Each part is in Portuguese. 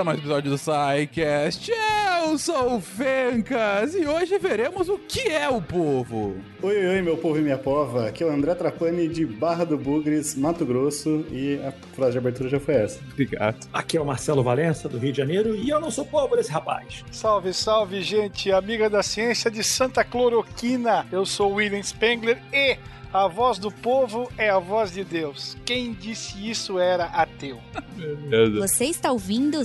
a mais episódio do SciCast. Eu sou o Fencas e hoje veremos o que é o povo. Oi, oi, oi, meu povo e minha pova. Aqui é o André Trapani de Barra do Bugres, Mato Grosso e a frase de abertura já foi essa. Obrigado. Aqui é o Marcelo Valença, do Rio de Janeiro, e eu não sou povo desse rapaz. Salve, salve, gente, amiga da ciência de Santa Cloroquina. Eu sou William Spengler e a voz do povo é a voz de Deus. Quem disse isso era ateu. Você está ouvindo o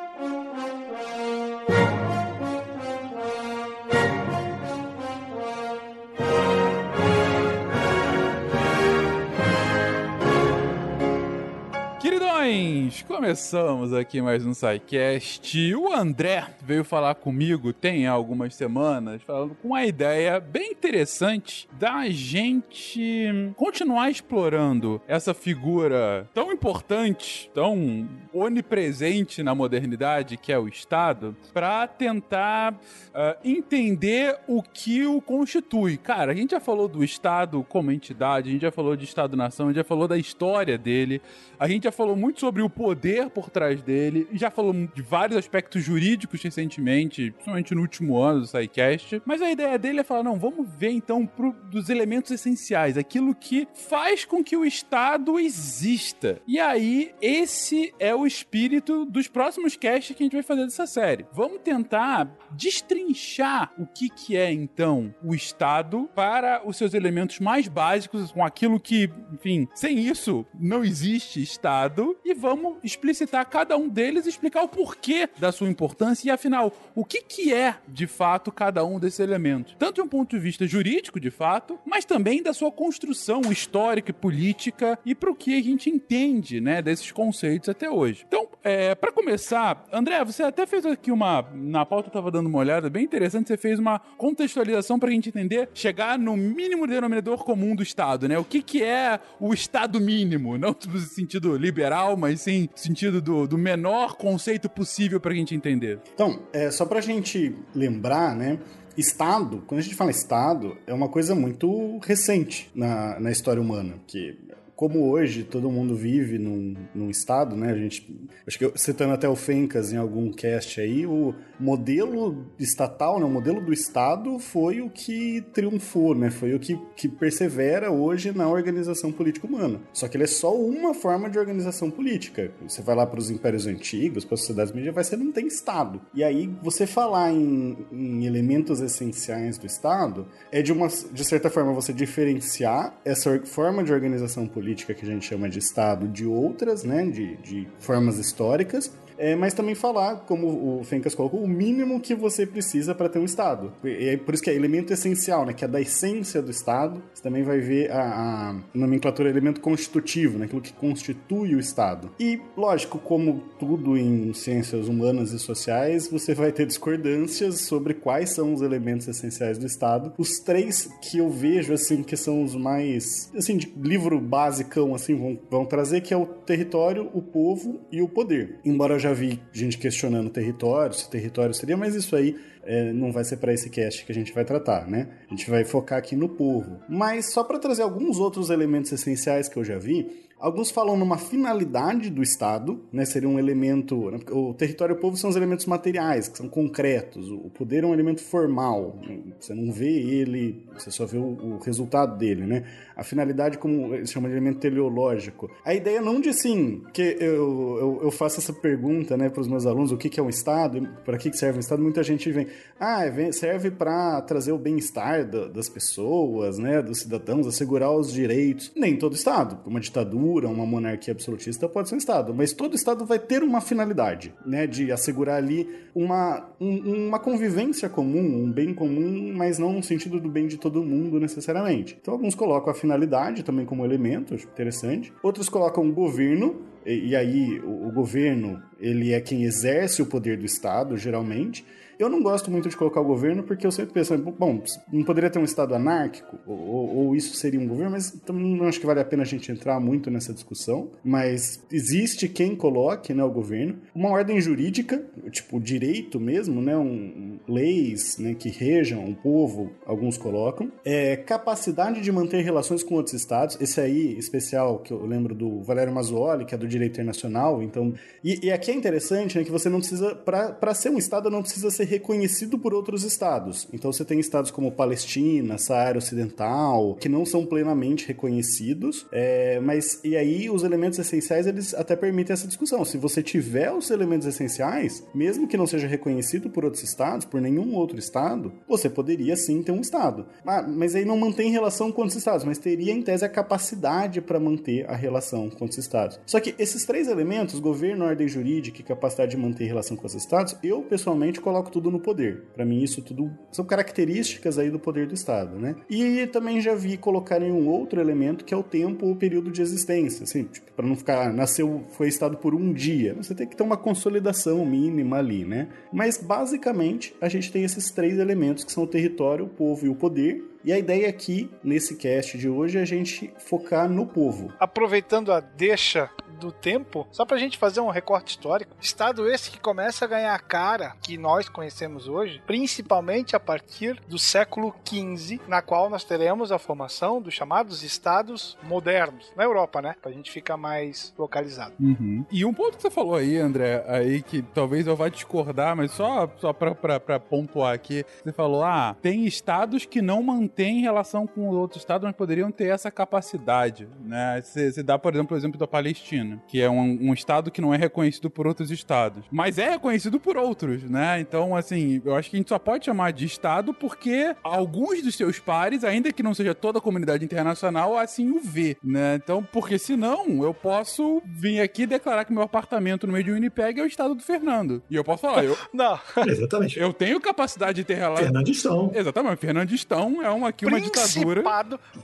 Começamos aqui mais um SciCast. O André veio falar comigo tem algumas semanas, falando com uma ideia bem interessante da gente continuar explorando essa figura tão importante, tão onipresente na modernidade, que é o Estado, para tentar uh, entender o que o constitui. Cara, a gente já falou do Estado como entidade, a gente já falou de Estado-nação, a gente já falou da história dele, a gente já falou muito sobre o poder por trás dele, já falou de vários aspectos jurídicos recentemente, principalmente no último ano do SciCast, mas a ideia dele é falar, não, vamos ver então pro, dos elementos essenciais, aquilo que faz com que o Estado exista. E aí, esse é o espírito dos próximos casts que a gente vai fazer dessa série. Vamos tentar destrinchar o que, que é então o Estado para os seus elementos mais básicos, com aquilo que, enfim, sem isso não existe Estado, e vamos explicitar cada um deles e explicar o porquê da sua importância e, afinal, o que, que é de fato cada um desses elementos. Tanto de um ponto de vista jurídico, de fato, mas também da sua construção histórica e política e para o que a gente entende né, desses conceitos até hoje. Então, é, para começar, André, você até fez aqui uma. Na pauta eu tava dando uma olhada, bem interessante, você fez uma contextualização para a gente entender, chegar no mínimo denominador comum do Estado, né? O que, que é o Estado mínimo? Não no sentido liberal, mas sim no sentido do, do menor conceito possível para a gente entender. Então, é, só pra gente lembrar, né? Estado, quando a gente fala Estado, é uma coisa muito recente na, na história humana, que como hoje todo mundo vive num, num estado, né? A gente, acho que eu, citando até o Fencas em algum cast aí, o modelo estatal, né? O modelo do estado foi o que triunfou, né? Foi o que, que persevera hoje na organização política humana. Só que ele é só uma forma de organização política. Você vai lá para os impérios antigos, para as sociedades medievais, você não tem estado. E aí você falar em, em elementos essenciais do estado é de uma, de certa forma, você diferenciar essa forma de organização política que a gente chama de Estado de outras, né, de, de formas históricas, é, mas também falar, como o Fencas colocou, o mínimo que você precisa para ter um Estado. E é por isso que é elemento essencial, né? Que é da essência do Estado. Você também vai ver a, a nomenclatura elemento constitutivo, né? Aquilo que constitui o Estado. E, lógico, como tudo em ciências humanas e sociais, você vai ter discordâncias sobre quais são os elementos essenciais do Estado. Os três que eu vejo, assim, que são os mais, assim, de livro basicão, assim, vão, vão trazer, que é o território, o povo e o poder. Embora eu já vi gente questionando território, se território seria, mas isso aí é, não vai ser para esse cast que a gente vai tratar, né? A gente vai focar aqui no povo. Mas só para trazer alguns outros elementos essenciais que eu já vi, Alguns falam numa finalidade do Estado, né? Seria um elemento. Né, o território e o povo são os elementos materiais, que são concretos. O poder é um elemento formal. Você não vê ele, você só vê o, o resultado dele, né? A finalidade, como eles chamam de elemento teleológico. A ideia não de sim, que eu, eu, eu faço essa pergunta, né, para os meus alunos: o que, que é um Estado? Para que, que serve um Estado? Muita gente vem, ah, serve para trazer o bem-estar das pessoas, né, dos cidadãos, assegurar os direitos. Nem todo Estado. Uma ditadura uma monarquia absolutista pode ser um Estado, mas todo Estado vai ter uma finalidade, né, de assegurar ali uma, um, uma convivência comum, um bem comum, mas não no sentido do bem de todo mundo necessariamente. Então alguns colocam a finalidade também como elemento, acho interessante. Outros colocam o governo, e, e aí o, o, governo ele é quem exerce o poder do Estado, geralmente. Eu não gosto muito de colocar o governo porque eu sempre penso, bom, não poderia ter um Estado anárquico? Ou, ou, isso seria um governo? Mas também não acho que vale a pena a gente entrar muito nessa discussão. Mas existe quem coloque né, o governo. Uma ordem jurídica, tipo direito mesmo, né, um, leis né, que rejam o povo, alguns colocam. É, capacidade de manter relações com outros estados. Esse aí, especial, que eu lembro do Valério Mazzuoli, que é do direito internacional. Então, e, e aqui é interessante né, que você não precisa, para ser um estado, não precisa ser reconhecido por outros estados. Então você tem estados como Palestina, Saara Ocidental, que não são plenamente reconhecidos, é, mas e aí os elementos essenciais eles até permitem essa discussão. Se você tiver os elementos essenciais, mesmo que não seja reconhecido por outros estados, por nenhum outro estado, você poderia sim ter um estado. Ah, mas aí não mantém relação com outros estados, mas teria em tese a capacidade para manter a relação com outros estados. Só que esses três elementos, governo, ordem jurídica e capacidade de manter relação com os estados, eu pessoalmente coloco tudo no poder. Para mim, isso tudo são características aí do poder do Estado, né? E também já vi colocarem um outro elemento que é o tempo ou período de existência, assim, tipo, para não ficar nasceu, foi Estado por um dia. Você tem que ter uma consolidação mínima ali, né? Mas basicamente a gente tem esses três elementos que são o território, o povo e o poder. E a ideia aqui, nesse cast de hoje, é a gente focar no povo. Aproveitando a deixa do tempo, só pra gente fazer um recorte histórico, estado esse que começa a ganhar a cara que nós conhecemos hoje, principalmente a partir do século XV, na qual nós teremos a formação dos chamados estados modernos, na Europa, né? Pra gente ficar mais localizado. Uhum. E um ponto que você falou aí, André, aí que talvez eu vá discordar, mas só, só pra, pra, pra pontuar aqui, você falou, ah, tem estados que não mantêm relação com outros estados, mas poderiam ter essa capacidade, né? Você, dá, por exemplo, o exemplo da Palestina que é um, um, estado que não é reconhecido por outros estados, mas é reconhecido por outros, né? Então, assim, eu acho que a gente só pode chamar de estado porque alguns dos seus pares, ainda que não seja toda a comunidade internacional, assim o vê, né? Então, porque senão eu posso vir aqui declarar que meu apartamento no meio de Winnipeg é o estado do Fernando. E eu posso falar, eu. não. Exatamente. Eu tenho capacidade de ter relação. Fernandistão. Exatamente. Fernandistão é uma, aqui uma ditadura.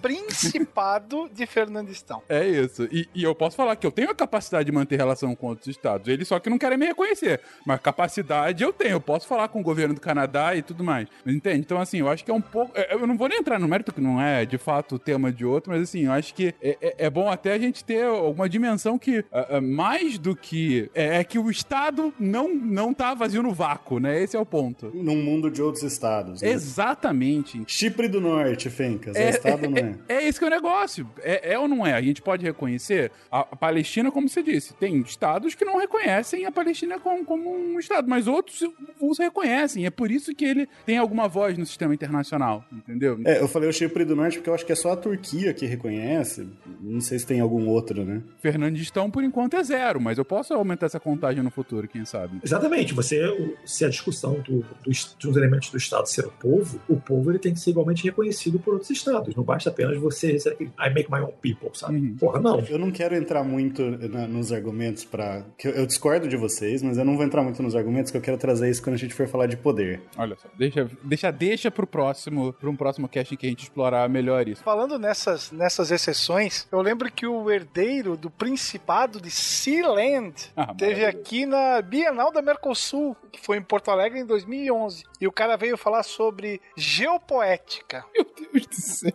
Principado de Fernandistão. É isso. E, e eu posso falar que eu tenho capacidade de manter relação com outros estados. Eles só que não querem me reconhecer. Mas capacidade eu tenho. Eu posso falar com o governo do Canadá e tudo mais. Entende? Então, assim, eu acho que é um pouco. É, eu não vou nem entrar no mérito que não é de fato o tema de outro, mas assim, eu acho que é, é, é bom até a gente ter alguma dimensão que, uh, uh, mais do que. É, é, que o Estado não, não tá vazio no vácuo, né? Esse é o ponto. Num mundo de outros estados. Né? Exatamente. Chipre do Norte, Fencas. É, é Estado, não é? É, é esse que é o negócio. É, é ou não é? A gente pode reconhecer a, a Palestina Palestina, como você disse, tem estados que não reconhecem a Palestina como, como um estado, mas outros os reconhecem. É por isso que ele tem alguma voz no sistema internacional, entendeu? É, eu falei o Chipre do Norte porque eu acho que é só a Turquia que reconhece. Não sei se tem algum outro, né? Fernandistão, por enquanto, é zero, mas eu posso aumentar essa contagem no futuro, quem sabe? Exatamente. Você, se a discussão do, dos, dos elementos do Estado ser o povo, o povo ele tem que ser igualmente reconhecido por outros estados. Não basta apenas você I make my own people, sabe? Uhum. Porra, não. Eu não quero entrar muito na, nos argumentos para eu, eu, discordo de vocês, mas eu não vou entrar muito nos argumentos que eu quero trazer isso quando a gente for falar de poder. Olha só, deixa deixa deixa pro próximo, para um próximo cast em que a gente explorar melhor isso. Falando nessas nessas exceções, eu lembro que o herdeiro do Principado de Sealand ah, teve aqui na Bienal da Mercosul, que foi em Porto Alegre em 2011, e o cara veio falar sobre geopoética. Meu Deus do céu.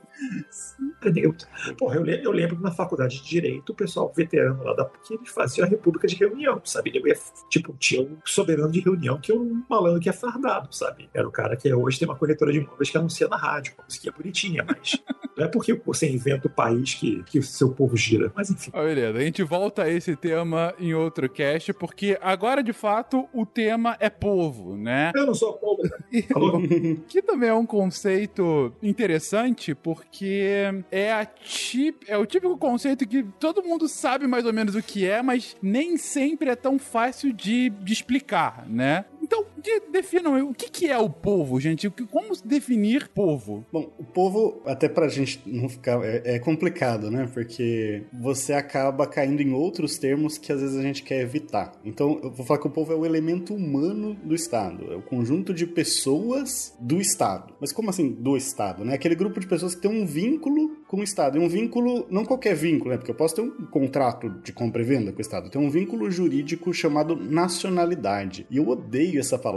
Porra, eu, eu lembro que na faculdade de Direito, o pessoal veterano lá da PUC, eles faziam a república de reunião, sabe? Ele, tipo, tinha um soberano de reunião que é um malandro que é fardado, sabe? Era o cara que hoje tem uma corretora de imóveis que anuncia na rádio, uma musiquinha bonitinha, mas não é porque você inventa o país que, que o seu povo gira, mas enfim. Ah, beleza, a gente volta a esse tema em outro cast, porque agora, de fato, o tema é povo, né? Eu não sou povo, né? que também é um conceito interessante, porque é, a tip, é o típico conceito que todo mundo sabe mais ou menos o que é, mas nem sempre é tão fácil de, de explicar, né? Então, de, definam o que, que é o povo, gente. Como definir povo? Bom, o povo, até pra gente não ficar. É, é, complicado, né? Porque você acaba caindo em outros termos que às vezes a gente quer evitar. Então, eu vou falar que o povo é o elemento humano do Estado. É o conjunto de pessoas do Estado. Mas como assim do Estado, né? Aquele grupo de pessoas que tem um vínculo com o Estado. E um vínculo, não qualquer vínculo, né? Porque eu posso ter um contrato de compra e venda com o Estado. Tem um vínculo jurídico chamado nacionalidade. E eu odeio essa palavra,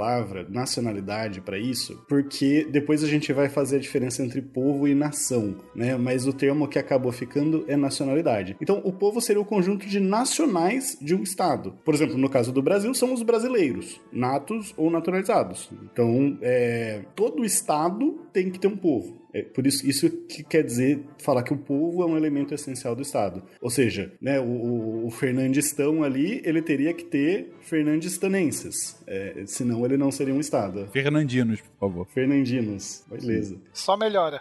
nacionalidade, para isso, porque depois a gente vai fazer a diferença entre povo e nação, né? Mas o termo que acabou ficando é nacionalidade. Então, o povo seria o conjunto de nacionais de um Estado. Por exemplo, no caso do Brasil, são os brasileiros, natos ou naturalizados. Então, é, todo Estado tem que ter um povo. É, por isso, isso que quer dizer falar que o povo é um elemento essencial do Estado. Ou seja, né, o, o Fernandistão ali, ele teria que ter fernandistanenses. É, senão ele não seria um Estado. Fernandinos, por favor. Fernandinos, beleza. Só melhora.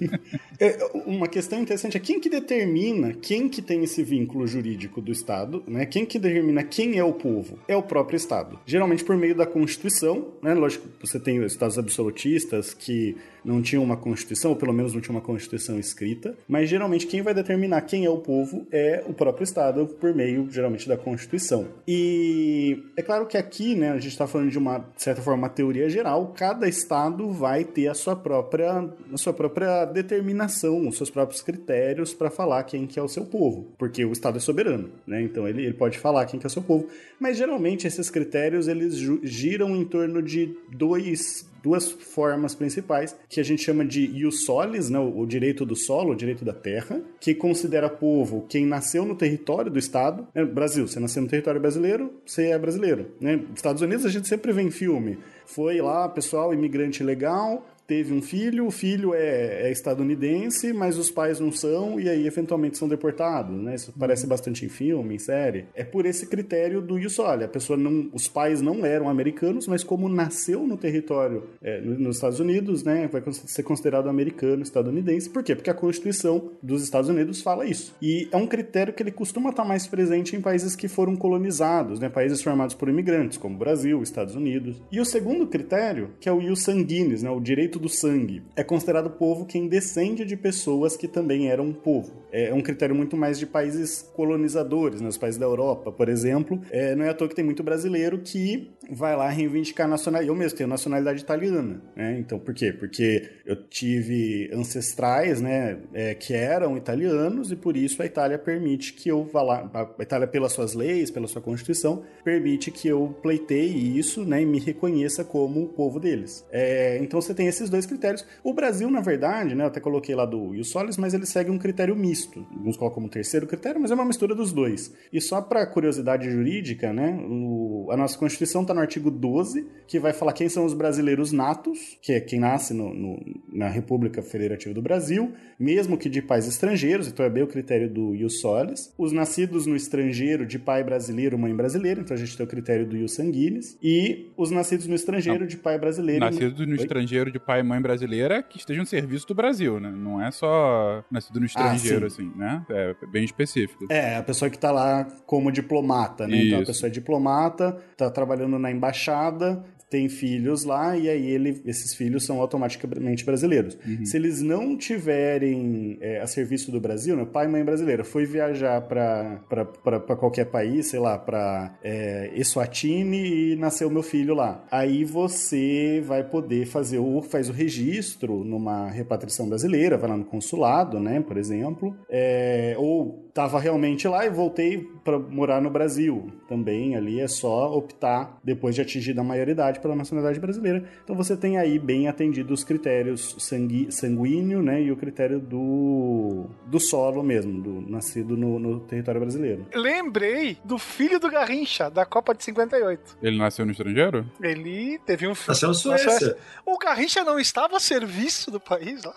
é, uma questão interessante é quem que determina quem que tem esse vínculo jurídico do Estado, né? Quem que determina quem é o povo? É o próprio Estado. Geralmente por meio da Constituição, né? Lógico, você tem os Estados absolutistas que não tinham uma Constituição, ou pelo menos não tinha uma Constituição escrita, mas geralmente quem vai determinar quem é o povo é o próprio Estado, por meio, geralmente, da Constituição. E é claro que aqui, né, a gente está falando de uma, de certa forma, uma teoria geral, cada Estado vai ter a sua própria, a sua própria determinação, os seus próprios critérios para falar quem que é o seu povo, porque o Estado é soberano, né, então ele, ele pode falar quem que é o seu povo, mas geralmente esses critérios, eles giram em torno de dois duas formas principais, que a gente chama de ius solis, né, o direito do solo, o direito da terra, que considera povo quem nasceu no território do Estado. É, Brasil, você nasceu no território brasileiro, você é brasileiro. Né? Estados Unidos a gente sempre vê em filme. Foi lá, pessoal, imigrante legal, teve um filho, o filho é, é, estadunidense, mas os pais não são, e aí eventualmente são deportados, né? Isso parece bastante em filme, em série. É por esse critério do isso, olha, a pessoa não. Os pais não eram americanos, mas como nasceu no território é, nos Estados Unidos, né? Vai ser considerado americano, estadunidense. Por quê? Porque a Constituição dos Estados Unidos fala isso. E é um critério que ele costuma estar mais presente em países que foram colonizados, né? Países formados por imigrantes, como Brasil, Estados Unidos. E o segundo critério, que é o ius sanguinis, né? O direito do sangue. É considerado povo quem descende de pessoas que também eram povo. É um critério muito mais de países colonizadores, né? os países da Europa, por exemplo. É, não é à toa que tem muito brasileiro que vai lá reivindicar a nacionalidade. Eu mesmo tenho nacionalidade italiana, né? Então, por quê? Porque eu tive ancestrais, né, é, que eram italianos e por isso a Itália permite que eu vá lá. A Itália, pelas suas leis, pela sua constituição, permite que eu pleiteie isso, né, e me reconheça como o povo deles. É, então, você tem esses dois critérios. O Brasil, na verdade, né, eu até coloquei lá do Ius Solis, mas ele segue um critério misto. Alguns colocam como terceiro critério, mas é uma mistura dos dois. E só para curiosidade jurídica, né, o, a nossa Constituição está no artigo 12, que vai falar quem são os brasileiros natos, que é quem nasce no, no, na República Federativa do Brasil, mesmo que de pais estrangeiros, então é bem o critério do Ius Solis. Os nascidos no estrangeiro de pai brasileiro, mãe brasileira, então a gente tem o critério do Ius Sanguinis. E os nascidos no estrangeiro Não. de pai brasileiro. Nascidos no Oi? estrangeiro de pai e mãe brasileira que estejam no serviço do Brasil, né? Não é só nascido no ah, estrangeiro, ah, assim, né? É bem específico. É, a pessoa que tá lá como diplomata, né? Isso. Então a pessoa é diplomata, tá trabalhando na embaixada, tem filhos lá e aí ele, esses filhos são automaticamente brasileiros. Uhum. Se eles não tiverem é, a serviço do Brasil, né, pai e mãe brasileira foi viajar para qualquer país, sei lá, para é, Eswatini e nasceu meu filho lá. Aí você vai poder fazer o faz o registro numa repatriação brasileira, vai lá no consulado, né, por exemplo, é, ou estava realmente lá e voltei para morar no Brasil. Também ali é só optar depois de atingir a maioridade pela nacionalidade brasileira. Então você tem aí bem atendido os critérios sangue, sanguíneo, né, e o critério do, do solo mesmo, do nascido no, no território brasileiro. Lembrei do filho do Garrincha da Copa de 58. Ele nasceu no estrangeiro? Ele teve um filho. Nasceu na Suécia. Suécia. O Garrincha não estava a serviço do país lá.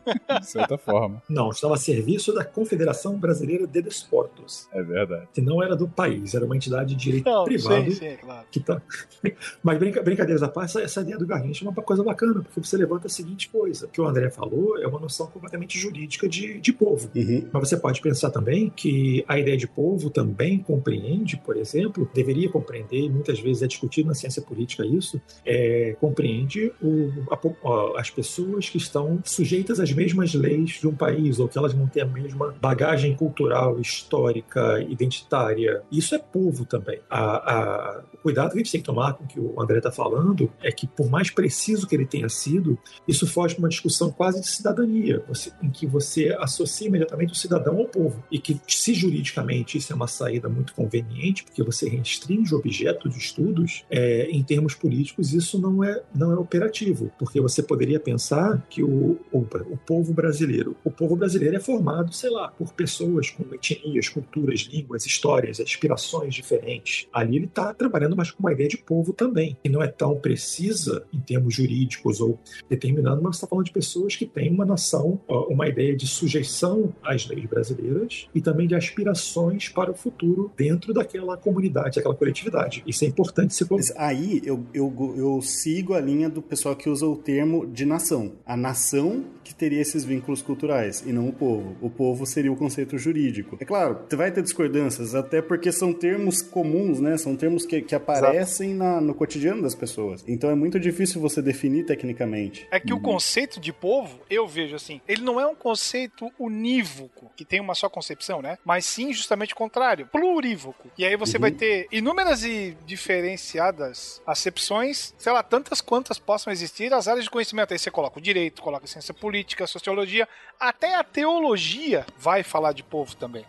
de certa forma. Não, estava a serviço da Confederação Brasileira de Desportos. É verdade. Que não era do país, era uma entidade de direito não, privado. Sim, sim, claro. que tá... Mas brinca, brincadeiras à parte, essa, essa ideia do Garrincha é uma coisa bacana, porque você levanta a seguinte coisa: o que o André falou é uma noção completamente jurídica de, de povo. Uhum. Mas você pode pensar também que a ideia de povo também compreende, por exemplo, deveria compreender, muitas vezes é discutido na ciência política isso, é, compreende o, a, as pessoas que estão sujeitas às mesmas leis de um país, ou que elas não têm a mesma bagagem cultural cultural, histórica, identitária. Isso é povo também. A, a, o cuidado que a gente tem que tomar com o que o André está falando é que, por mais preciso que ele tenha sido, isso foge para uma discussão quase de cidadania, você, em que você associa imediatamente o cidadão ao povo. E que, se juridicamente isso é uma saída muito conveniente, porque você restringe o objeto de estudos, é, em termos políticos isso não é, não é operativo, porque você poderia pensar que o, o, o povo brasileiro, o povo brasileiro é formado, sei lá, por pessoas com etnias, culturas, línguas, histórias, aspirações diferentes. Ali ele está trabalhando mais com uma ideia de povo também, que não é tão precisa em termos jurídicos ou determinando, mas está falando de pessoas que têm uma nação, uma ideia de sujeição às leis brasileiras e também de aspirações para o futuro dentro daquela comunidade, daquela coletividade. Isso é importante se Mas aí eu, eu, eu sigo a linha do pessoal que usa o termo de nação. A nação que teria esses vínculos culturais e não o povo. O povo seria o conceito jurídico. É claro, vai ter discordâncias, até porque são termos comuns, né? São termos que, que aparecem na, no cotidiano das pessoas. Então é muito difícil você definir tecnicamente. É que o conceito de povo, eu vejo assim, ele não é um conceito unívoco, que tem uma só concepção, né? Mas sim justamente o contrário, plurívoco. E aí você uhum. vai ter inúmeras e diferenciadas acepções, sei lá, tantas quantas possam existir as áreas de conhecimento. Aí você coloca o direito, coloca a ciência política, a sociologia, até a teologia vai falar de povo também.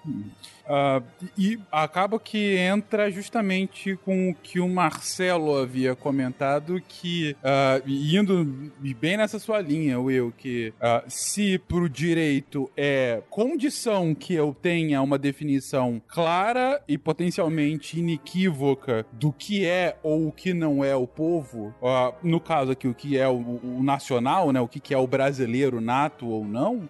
Uh, e acaba que entra justamente com o que o Marcelo havia comentado, que uh, indo bem nessa sua linha, Will, que uh, se pro direito é condição que eu tenha uma definição clara e potencialmente inequívoca do que é ou o que não é o povo, no caso aqui o que é o, o, nacional, né, o que é o brasileiro nato ou não,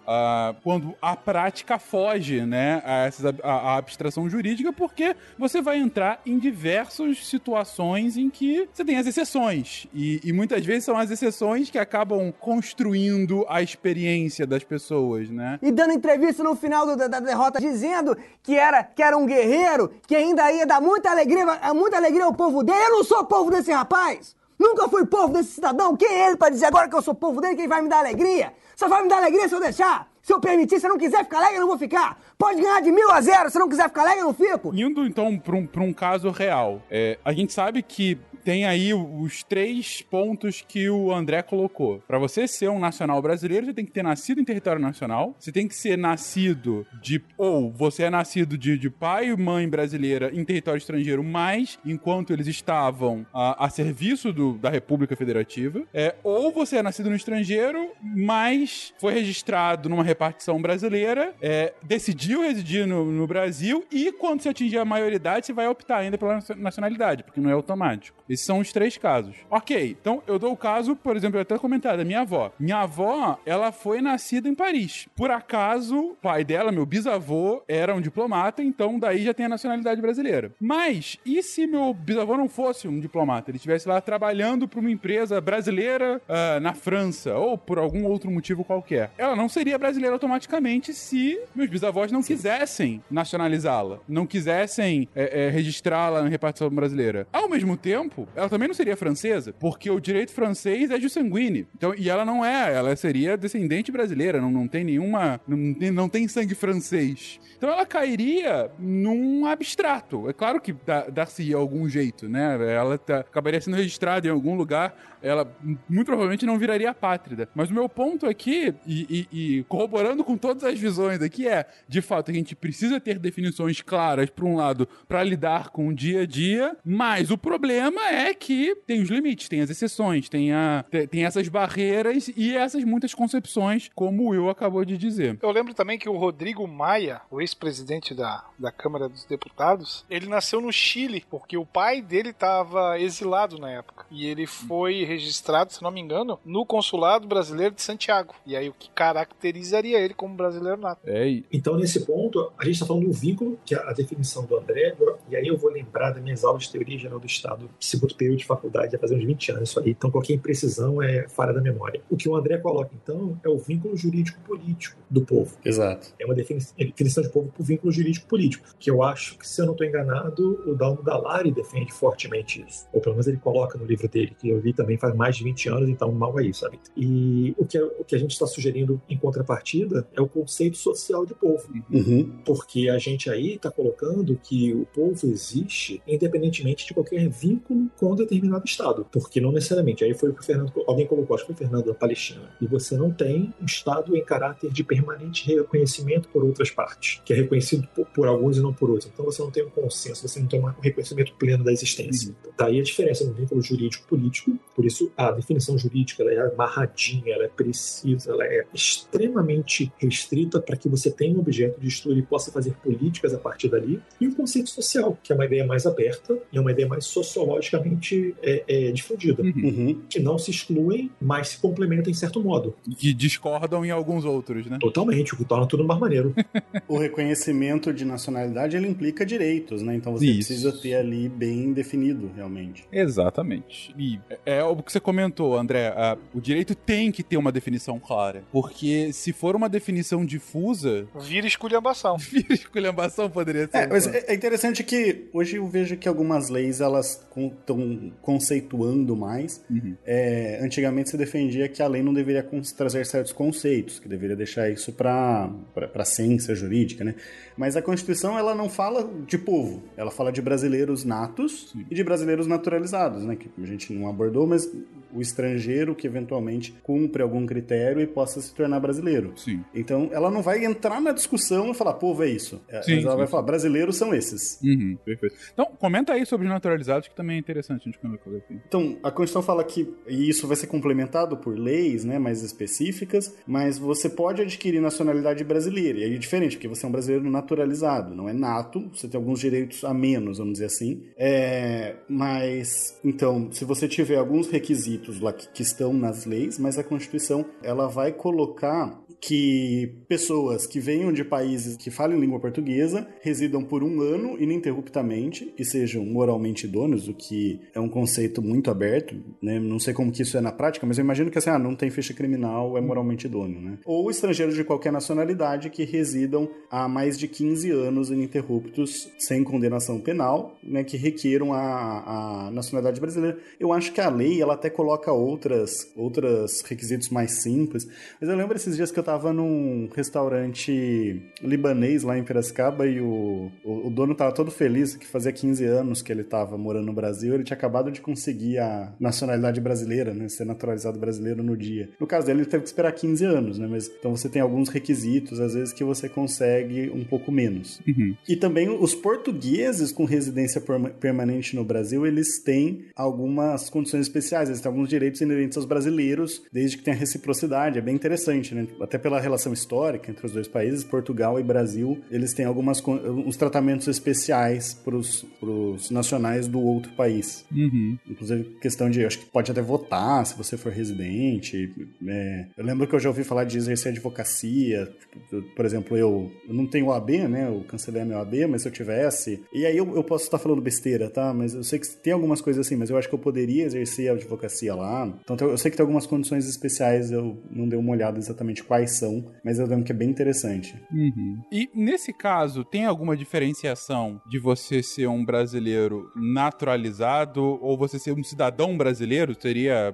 quando a prática foge, né, a essas a, a abstração jurídica, porque você vai entrar em diversas situações em que você tem as exceções. E, e muitas vezes são as exceções que acabam construindo a experiência das pessoas, né? E dando entrevista no final do, da, da, derrota, dizendo que era, que era um guerreiro, que ainda ia dar muita alegria, muita alegria ao povo dele. Eu não sou povo desse rapaz! Nunca fui povo desse cidadão. Quem é ele para dizer agora que eu sou povo dele? Quem vai me dar alegria? Só vai me dar alegria se eu deixar. Se eu permitir, se eu não quiser ficar alegre, eu não vou ficar. Pode ganhar de mil a zero. Se eu não quiser ficar alegre, eu não fico. Indo então para um, um caso real. É, a gente sabe que tem aí os três pontos que o André colocou. Para você ser um nacional brasileiro, você tem que ter nascido em território nacional, você tem que ser nascido de. Ou você é nascido de, de pai e mãe brasileira em território estrangeiro, mas enquanto eles estavam a, a serviço do, da República Federativa. É, ou você é nascido no estrangeiro, mas foi registrado numa repartição brasileira, é, decidiu residir no, no Brasil e quando você atingir a maioridade, você vai optar ainda pela nacionalidade, porque não é automático. São os três casos. Ok, então eu dou o caso, por exemplo, eu até comentado, da minha avó. Minha avó, ela foi nascida em Paris. Por acaso, o pai dela, meu bisavô, era um diplomata, então daí já tem a nacionalidade brasileira. Mas, e se meu bisavô não fosse um diplomata? Ele estivesse lá trabalhando para uma empresa brasileira uh, na França, ou por algum outro motivo qualquer. Ela não seria brasileira automaticamente se meus bisavós não quisessem nacionalizá-la, não quisessem é, é, registrá-la na repartição brasileira. Ao mesmo tempo, ela também não seria francesa, porque o direito francês é de sanguine. Então, e ela não é, ela seria descendente brasileira, não, não tem nenhuma. Não não tem sangue francês. Então ela cairia num abstrato. É claro que dar-se algum jeito, né? Ela tá, acabaria sendo registrada em algum lugar ela muito provavelmente não viraria apátrida. Mas o meu ponto aqui, e, e, e, corroborando com todas as visões aqui, é de fato a gente precisa ter definições claras, por um lado, para lidar com o dia a dia, mas o problema é que tem os limites, tem as exceções, tem, a, tem essas barreiras e essas muitas concepções, como o Will acabou de dizer. Eu lembro também que o Rodrigo Maia, o ex-presidente da, da Câmara dos Deputados, ele nasceu no Chile, porque o pai dele estava exilado na época. E ele foi registrado, se não me engano, no consulado brasileiro de Santiago. E aí o que caracterizaria ele como brasileiro nato. É. Então, nesse ponto, a gente está falando do vínculo, que é a definição do André, e aí eu vou lembrar das minhas aulas de teoria geral do Estado, segundo período de faculdade, já faz uns 20 anos isso aí. Então, qualquer imprecisão é fora da memória. O que o André coloca, então, é o vínculo jurídico-político do povo. Exato. É uma definição de povo por vínculo jurídico-político, que eu acho que, se eu não estou enganado, o Dalmo Dallari defende fortemente isso. Ou pelo menos ele coloca no livro dele, que eu vi também faz mais de 20 anos, então mal aí, sabe? E o que, o que a gente está sugerindo em contrapartida partida é o conceito social de povo. Uhum. Porque a gente aí está colocando que o povo existe independentemente de qualquer vínculo com determinado Estado. Porque não necessariamente. Aí foi o que o Fernando, alguém colocou, acho que foi o Fernando da Palestina. E você não tem um Estado em caráter de permanente reconhecimento por outras partes, que é reconhecido por, por alguns e não por outros. Então você não tem um consenso, você não tem um reconhecimento pleno da existência. Uhum. Daí a diferença no vínculo jurídico-político. Por isso a definição jurídica ela é amarradinha, ela é precisa, ela é extremamente restrita para que você tenha um objeto de estudo e possa fazer políticas a partir dali. E o conceito social, que é uma ideia mais aberta e é uma ideia mais sociologicamente é, é, difundida, Uhum. que não se excluem, mas se complementam em certo modo. Que discordam em alguns outros, né? Totalmente, o que torna tudo mais maneiro. O reconhecimento de nacionalidade ele implica direitos, né? Então você Isso. precisa ter ali bem definido, realmente. Exatamente. E é o que você comentou, André. a- o direito tem que ter uma definição clara. Porque se for uma definição difusa, Vira esculhambação. vira esculhambação, poderia ser. É, mas é é interessante que hoje eu vejo que algumas leis elas estão conceituando mais. Uhum. É, antigamente se defendia que a lei não deveria trazer certos conceitos, que deveria deixar isso para a ciência jurídica, né? Mas a Constituição ela não fala de povo, ela fala de brasileiros natos Sim. e de brasileiros naturalizados, né? Que a gente não abordou, mas o estrangeiro que eventualmente cumpre algum critério e possa se tornar brasileiro. Sim. Então, ela não vai entrar na discussão e falar, povo é isso. É, Sim, mas ela sim, vai falar, brasileiros são esses. Uhum, perfeito. Então, comenta aí sobre os naturalizados, que também é interessante a gente colocar aqui. Então, a Constituição fala que, e isso vai ser complementado por leis né, mais específicas, mas você pode adquirir nacionalidade brasileira. E aí é diferente, porque você é um brasileiro naturalizado, não é nato, você tem alguns direitos a menos, vamos dizer assim. É, mas, então, se você tiver alguns requisitos lá que, que estão nas leis, mas a Constituição ela vai colocar que pessoas que venham de países que falem língua portuguesa residam por um ano ininterruptamente e sejam moralmente idôneos, o que é um conceito muito aberto, né? Não sei como que isso é na prática, mas eu imagino que assim, ah, não tem ficha criminal, é moralmente idôneo, né? Ou estrangeiros de qualquer nacionalidade que residam há mais de 15 anos ininterruptos sem condenação penal, né? Que requeram a, a nacionalidade brasileira. Eu acho que a lei, ela até coloca outras, outras requisitos mais simples, mas eu lembro esses dias que eu tava num restaurante libanês lá em Piracicaba e o, o, o dono tava todo feliz que fazia 15 anos que ele tava morando no Brasil, ele tinha acabado de conseguir a nacionalidade brasileira, né, ser naturalizado brasileiro no dia. No caso dele, ele teve que esperar 15 anos, né, mas então você tem alguns requisitos, às vezes, que você consegue um pouco menos. Uhum. E também os portugueses com residência perma- permanente no Brasil, eles têm algumas condições especiais, eles têm alguns direitos inerentes aos brasileiros, desde que tenha reciprocidade. É bem interessante, né? Até pela relação histórica entre os dois países, Portugal e Brasil, eles têm algumas uns tratamentos especiais para os nacionais do outro país. Uhum. Inclusive, questão de, acho que pode até votar se você for residente. é. Eu lembro que eu já ouvi falar de exercer advocacia. Tipo, por exemplo, eu, eu não tenho OAB, né? Eu cancelei a minha OAB, mas se eu tivesse. E aí eu, eu posso estar falando besteira, tá? Mas eu sei que tem algumas coisas assim, mas eu acho que eu poderia exercer a advocacia lá. Então eu sei que tem algumas condições especiais, eu não dei uma olhada exatamente quais são, mas eu lembro que é bem interessante. Uhum. E nesse caso, tem alguma diferenciação de você ser um brasileiro naturalizado ou você ser um cidadão brasileiro? Seria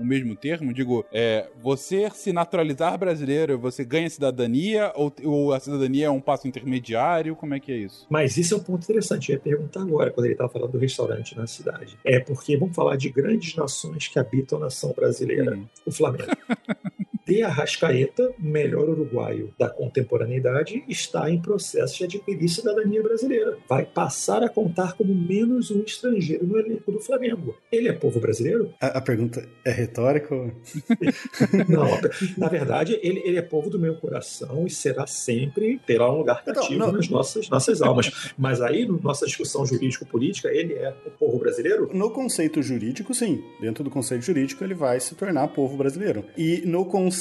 o mesmo termo? Digo, é, você se naturalizar brasileiro, você ganha cidadania ou, ou a cidadania é um passo intermediário? Como é que é isso? Mas isso é um ponto interessante. Eu ia perguntar agora, quando ele estava falando do restaurante na cidade. É porque vamos falar de grandes nações que habitam a nação brasileira. Uhum. O Flamengo. De Arrascaeta, o melhor uruguaio da contemporaneidade, está em processo de adquirir cidadania brasileira. Vai passar a contar como menos um estrangeiro no elenco do Flamengo. Ele é povo brasileiro? A, a pergunta é retórica? Não, na verdade, ele, ele é povo do meu coração e será sempre, terá um lugar Então, cativo não. nas nossas, nossas almas. Mas aí, na nossa discussão jurídico-política, ele é o povo brasileiro? No conceito jurídico, sim. Dentro do conceito jurídico, ele vai se tornar povo brasileiro. E no conceito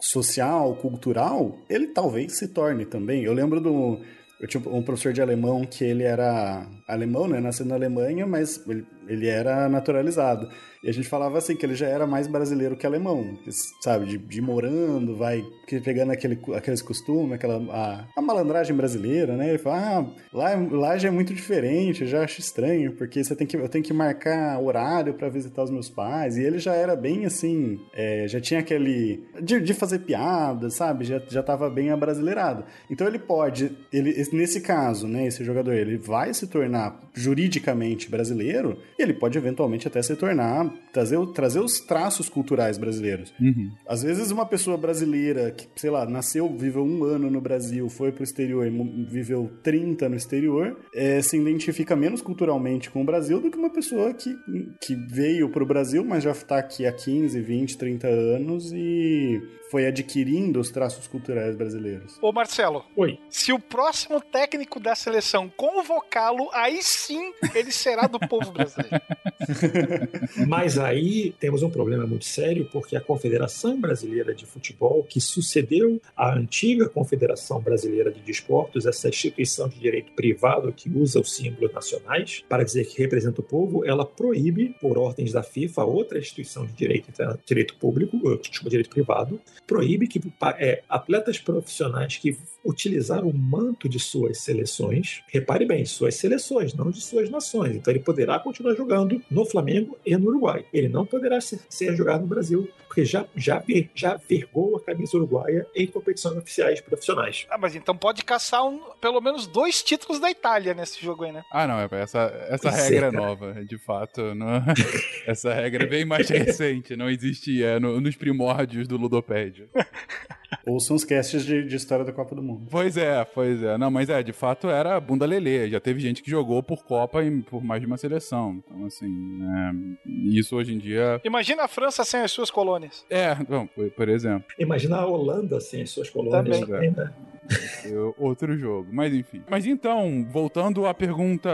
social, cultural, ele talvez se torne também. Eu lembro do. Eu tinha um professor de alemão que ele era alemão, né? Nasceu na Alemanha, mas ele, ele era naturalizado. E a gente falava assim, que ele já era mais brasileiro que alemão, sabe? De, de morando, vai pegando aquele, aqueles costumes, aquela a, a, malandragem brasileira, né? Ele fala, ah, lá, lá já é muito diferente, já acho estranho, porque você tem que, eu tenho que marcar horário para visitar os meus pais. E ele já era bem assim, é, já tinha aquele. De, de fazer piada, sabe? Já, já tava bem abrasileirado. Então ele pode, ele, nesse caso, né? Esse jogador, ele vai se tornar juridicamente brasileiro e ele pode eventualmente até se tornar trazer, trazer os traços culturais brasileiros. Uhum. Às vezes uma pessoa brasileira que, sei lá, nasceu, viveu um ano no Brasil, foi pro exterior e viveu 30 no exterior, é, se identifica menos culturalmente com o Brasil do que uma pessoa que, que veio pro Brasil, mas já está aqui há 15, 20, 30 anos e foi adquirindo os traços culturais brasileiros. Ô Marcelo. Oi. Se o próximo técnico da seleção convocá-lo, aí sim ele será do povo brasileiro. Mas aí temos um problema muito sério, porque a Confederação Brasileira de Futebol, que sucedeu à antiga Confederação Brasileira de Desportos, essa instituição de direito privado que usa os símbolos nacionais para dizer que representa o povo, ela proíbe, por ordens da FIFA, outra instituição de direito, direito público, que chama direito privado, proíbe que é, atletas profissionais que utilizaram o manto de suas seleções, repare bem, suas seleções, não de suas nações. Então ele poderá continuar jogando no Flamengo e no Uruguai. Ele não poderá ser, ser jogado no Brasil, porque já, já, já vergou a camisa uruguaia em competições oficiais profissionais. Ah, mas então pode caçar um, pelo menos dois títulos da Itália nesse jogo aí, né? Ah, não, essa, essa regra é, é nova, de fato. Não, essa regra é bem mais recente, não existia no, nos primórdios do Ludopédio. Ouçam os casts de, de, história da Copa do Mundo. Pois é, pois é. Não, mas é, de fato era bunda lelê. Já teve gente que jogou por Copa e por mais de uma seleção. Então, assim, é, isso hoje em dia. Imagina a França sem as suas colônias. É, bom, por, por exemplo. Imagina a Holanda sem as suas colônias também, né? outro jogo. Mas enfim. Mas então, voltando à pergunta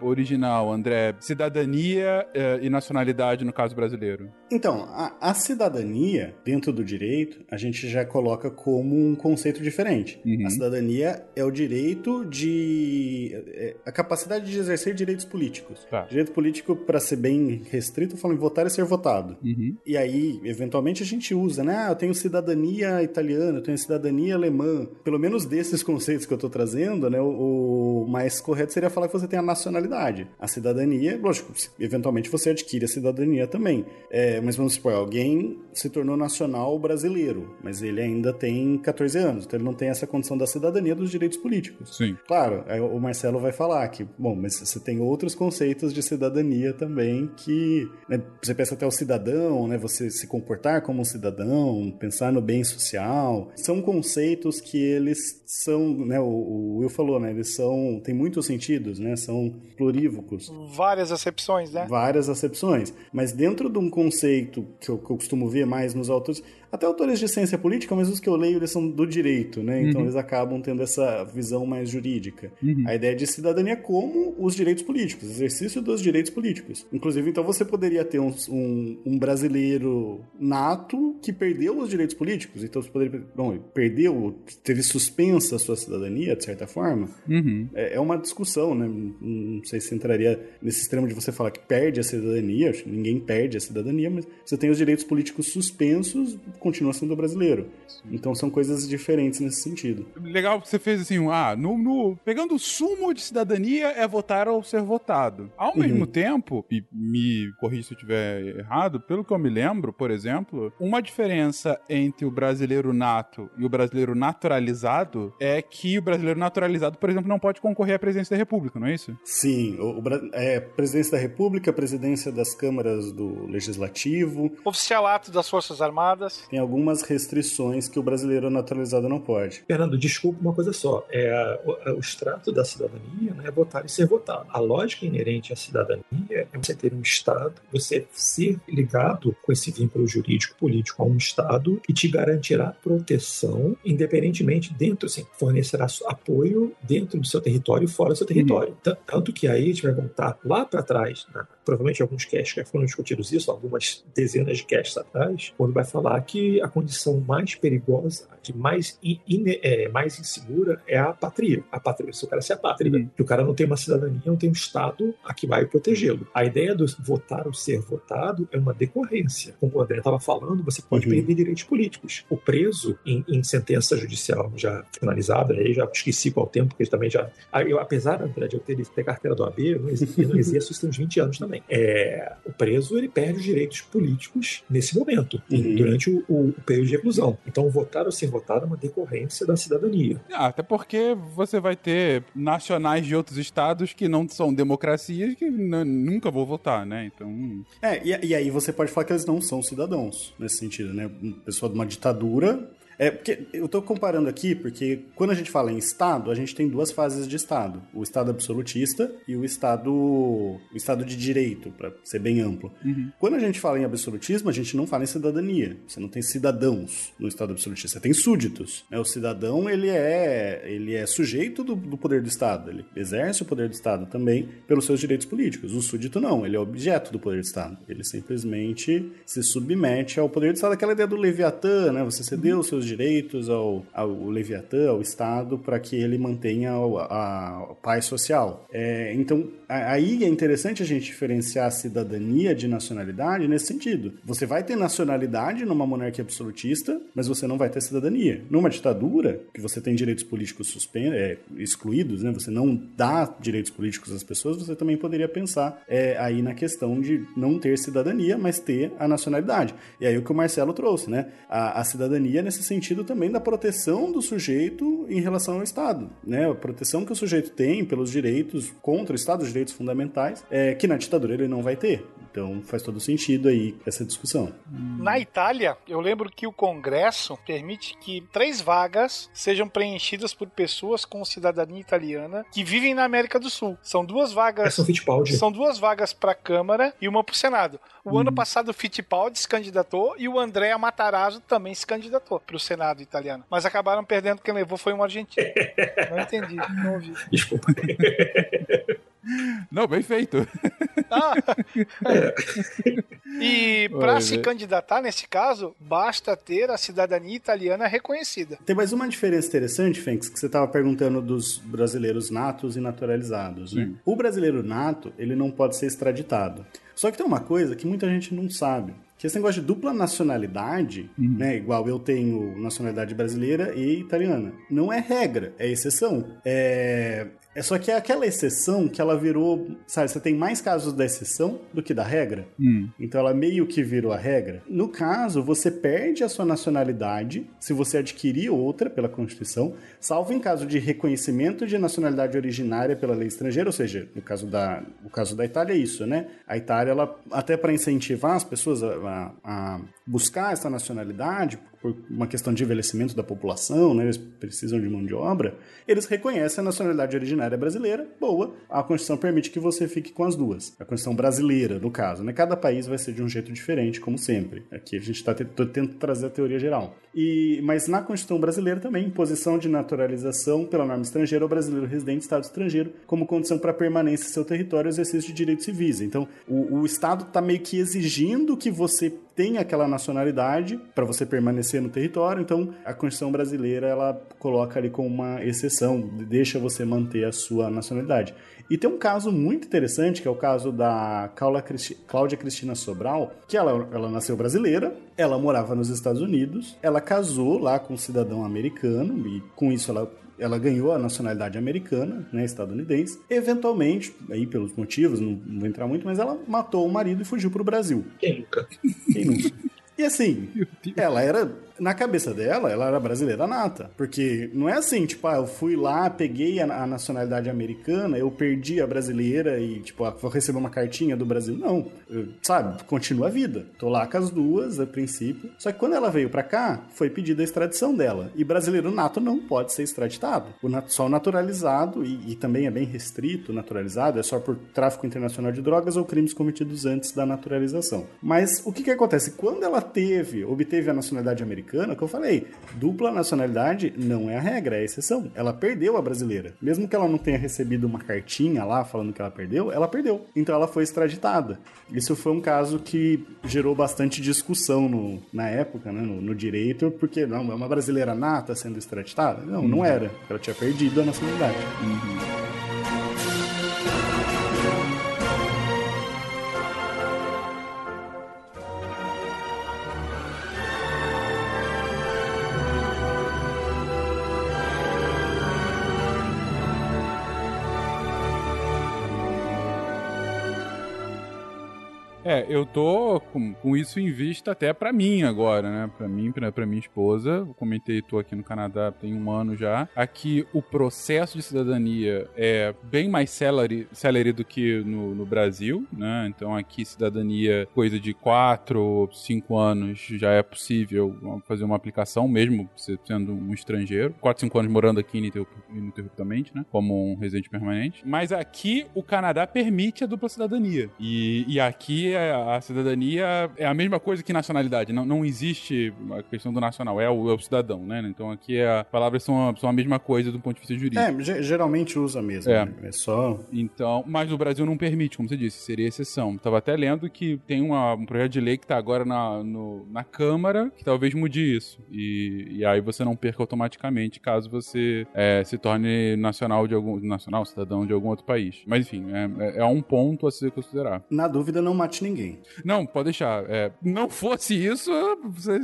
original, André, cidadania eh, e nacionalidade no caso brasileiro. Então, a, a, cidadania, dentro do direito, a gente já coloca como um conceito diferente. Uhum. A cidadania é o direito de. É, a capacidade de exercer direitos políticos. Tá. Direito político, para ser bem restrito, falando em votar e ser votado. Uhum. E aí, eventualmente, a gente usa, né? Ah, eu tenho cidadania italiana, eu tenho cidadania alemã. Pelo menos menos desses conceitos que eu estou trazendo, né, o, o, mais correto seria falar que você tem a nacionalidade. A cidadania, lógico, eventualmente você adquire a cidadania também. É, mas vamos supor, alguém se tornou nacional brasileiro, mas ele ainda tem 14 anos, então ele não tem essa condição da cidadania dos direitos políticos. Sim. Claro, o Marcelo vai falar que, bom, mas você tem outros conceitos de cidadania também que né, você pensa até o cidadão, né, você se comportar como um cidadão, pensar no bem social, são conceitos que eles são, né, o, o Will falou, né, eles são, tem muitos sentidos, né, são plurívocos. Várias acepções, né? Várias acepções, mas dentro de um conceito que eu, que eu costumo ver mais nos autores, até autores de ciência política, mas os que eu leio eles são do direito, né? Então uhum. eles acabam tendo essa visão mais jurídica. Uhum. A ideia de cidadania como os direitos políticos, exercício dos direitos políticos. Inclusive, então você poderia ter um, um, um brasileiro nato que perdeu os direitos políticos. Então você poderia. Bom, perdeu, teve suspensa a sua cidadania, de certa forma. Uhum. É, é, uma discussão, né? Não sei se entraria nesse extremo de você falar que perde a cidadania, ninguém perde a cidadania, mas você tem os direitos políticos suspensos continua sendo brasileiro. Então são coisas diferentes nesse sentido. Legal que você fez assim, ah, no, no, pegando o sumo de cidadania é votar ou ser votado. Ao uhum. mesmo tempo, e me corrija se eu estiver errado, pelo que eu me lembro, por exemplo, uma diferença entre o brasileiro nato e o brasileiro naturalizado é que o brasileiro naturalizado, por exemplo, não pode concorrer à presidência da República, não é isso? Sim, o, o é, presidência da República, presidência das câmaras do Legislativo, oficialato das Forças Armadas tem algumas restrições que o brasileiro naturalizado não pode. Fernando, desculpa uma coisa só. É, o, o extrato da cidadania né, é votar e ser votado. A lógica inerente à cidadania é você ter um Estado, você ser ligado com esse vínculo jurídico político a um Estado que te garantirá proteção, independentemente dentro, assim, fornecerá apoio dentro do seu território e fora do seu território. Uhum. Tanto que aí a gente vai voltar lá para trás, na provavelmente alguns casts já foram discutidos isso, algumas dezenas de casts atrás, quando vai falar que a condição mais perigosa, de mais, in, in, é, mais insegura é a patria. A patria, se o cara se apátrida, Uhum. que o cara não tem uma cidadania, não tem um Estado a que vai protegê-lo. A ideia do votar ou ser votado é uma decorrência. Como o André estava falando, você pode Uhum. perder direitos políticos. O preso, em, em sentença judicial já finalizada, aí já esqueci qual tempo, porque também já. Eu, apesar, André, de eu ter, ter carteira do AB, eu não, eu não exerço isso tem uns 20 anos também. É, o preso ele perde os direitos políticos nesse momento, Uhum. durante o, o- o período de reclusão. Então, votar ou ser votado é uma decorrência da cidadania. Ah, até porque você vai ter nacionais de outros estados que não são democracias que nunca vou votar, né? Então. É, e, e aí você pode falar que eles não são cidadãos, nesse sentido, né? Uma pessoa de uma ditadura. É, porque eu tô comparando aqui, porque quando a gente fala em Estado, a gente tem duas fases de Estado: o Estado absolutista e o Estado. o Estado de direito, para ser bem amplo. Quando a gente fala em absolutismo, a gente não fala em cidadania. Você não tem cidadãos no Estado absolutista, você tem súditos. né? O cidadão, ele é, ele é sujeito do, do poder do Estado, ele exerce o poder do Estado também pelos seus direitos políticos. O súdito não, ele é objeto do poder do Estado. Ele simplesmente se submete ao poder do Estado. Aquela ideia do Leviatã, né? Você cedeu os seus direitos ao, ao Leviatã, ao Estado, para que ele mantenha a, a paz social. É, então, aí é interessante a gente diferenciar a cidadania de nacionalidade nesse sentido. Você vai ter nacionalidade numa monarquia absolutista, mas você não vai ter cidadania. Numa ditadura, que você tem direitos políticos suspen é, excluídos, né? você não dá direitos políticos às pessoas, você também poderia pensar é, aí na questão de não ter cidadania, mas ter a nacionalidade. E aí o que o Marcelo trouxe, né? A, a cidadania nesse sentido também da proteção do sujeito em relação ao Estado, né? A proteção que o sujeito tem pelos direitos contra o Estado, os direitos fundamentais, é, que na ditadura ele não vai ter. Então faz todo sentido aí essa discussão. Na Itália, eu lembro que o Congresso permite que três vagas sejam preenchidas por pessoas com cidadania italiana que vivem na América do Sul. São duas É vagas. São Fittipaldi. São duas vagas para a Câmara e uma para o Senado. O ano passado o Fittipaldi se candidatou e o Andrea Matarazzo também se candidatou para o Senado italiano. Mas acabaram perdendo, quem levou foi um argentino. Não entendi, não ouvi. Desculpa. Não, bem feito. Ah. E para se candidatar, nesse caso, basta ter a cidadania italiana reconhecida. Tem mais uma diferença interessante, Fênix, que você estava perguntando dos brasileiros natos e naturalizados, né? O brasileiro nato, ele não pode ser extraditado. Só que tem uma coisa que muita gente não sabe. Que esse negócio de dupla nacionalidade, né? Igual eu tenho nacionalidade brasileira e italiana. Não é regra, é exceção. É, é só que é aquela exceção que ela virou, sabe, você tem mais casos da exceção do que da regra. Hum. Então ela meio que virou a regra. No caso, você perde a sua nacionalidade se você adquirir outra pela Constituição, salvo em caso de reconhecimento de nacionalidade originária pela lei estrangeira, ou seja, no caso da, no caso da Itália é isso, né? A Itália, ela, até para incentivar as pessoas a, a- buscar essa nacionalidade, por uma questão de envelhecimento da população, né? Eles precisam de mão de obra, eles reconhecem a nacionalidade originária brasileira, boa, a Constituição permite que você fique com as duas. A Constituição brasileira, no caso, né? Cada país vai ser de um jeito diferente, como sempre. Aqui a gente está tentando trazer a teoria geral. E, mas na Constituição brasileira também, imposição de naturalização pela norma estrangeira ao brasileiro residente em Estado estrangeiro como condição para permanência em seu território e exercício de direitos civis. Então, o, o Estado está meio que exigindo que você tenha aquela nacionalidade para você permanecer no território. Então, a Constituição brasileira ela coloca ali como uma exceção, deixa você manter a sua nacionalidade. E tem um caso muito interessante, que é o caso da Cláudia Cristina Sobral, que ela, ela nasceu brasileira, ela morava nos Estados Unidos, ela casou lá com um cidadão americano, e com isso ela ela ganhou a nacionalidade americana, né, estadunidense. Eventualmente, aí pelos motivos, não, não vou entrar muito, mas ela matou o marido e fugiu para o Brasil. Quem nunca? Quem nunca? E assim, ela era. Na cabeça dela, ela era brasileira nata. Porque não é assim, tipo, ah, eu fui lá, peguei a, a nacionalidade americana, eu perdi a brasileira e, tipo, ah, vou receber uma cartinha do Brasil. Não. Eu, sabe, continua a vida. Tô lá com as duas, a princípio. Só que quando ela veio pra cá, foi pedida a extradição dela. E brasileiro nato não pode ser extraditado. O nat só o naturalizado, e, e também é bem restrito naturalizado, é só por tráfico internacional de drogas ou crimes cometidos antes da naturalização. Mas o que que acontece? Quando ela teve, obteve a nacionalidade americana, americana, que eu falei, dupla nacionalidade não é a regra, é a exceção. Ela perdeu a brasileira. Mesmo que ela não tenha recebido uma cartinha lá falando que ela perdeu, ela perdeu. Então ela foi extraditada. Isso foi um caso que gerou bastante discussão no, na época, né, no, no direito, porque não, é uma brasileira nata sendo extraditada? Não, não Uhum. era. Ela tinha perdido a nacionalidade. É, eu tô com, com isso em vista até pra mim agora, né? Pra mim, pra, minha esposa. Eu comentei, tô aqui no Canadá tem um ano já. Aqui o processo de cidadania é bem mais celery, do que no, no Brasil, né? Então aqui cidadania, coisa de 4, 5 anos já é possível fazer uma aplicação, mesmo sendo um estrangeiro. 4, 5 anos morando aqui ininterrup- ininterruptamente, né? Como um residente permanente. Mas aqui o Canadá permite a dupla cidadania. E, e aqui é- a cidadania é a mesma coisa que nacionalidade. Não, não existe a questão do nacional, é o, é o cidadão, né? Então aqui as palavras são a, são a mesma coisa do ponto de vista jurídico. É, ge- geralmente usa mesmo. É. né? É só. Então, mas o Brasil não permite, como você disse, seria exceção. Tava até lendo que tem uma- um projeto de lei que tá agora na, no- na Câmara que talvez mude isso. E, e aí você não perca automaticamente caso você é, se torne nacional de algum nacional, cidadão de algum outro país. Mas enfim, é, é- é um ponto a se considerar. Na dúvida, não mate ninguém. Não, pode deixar. É, não fosse isso, você,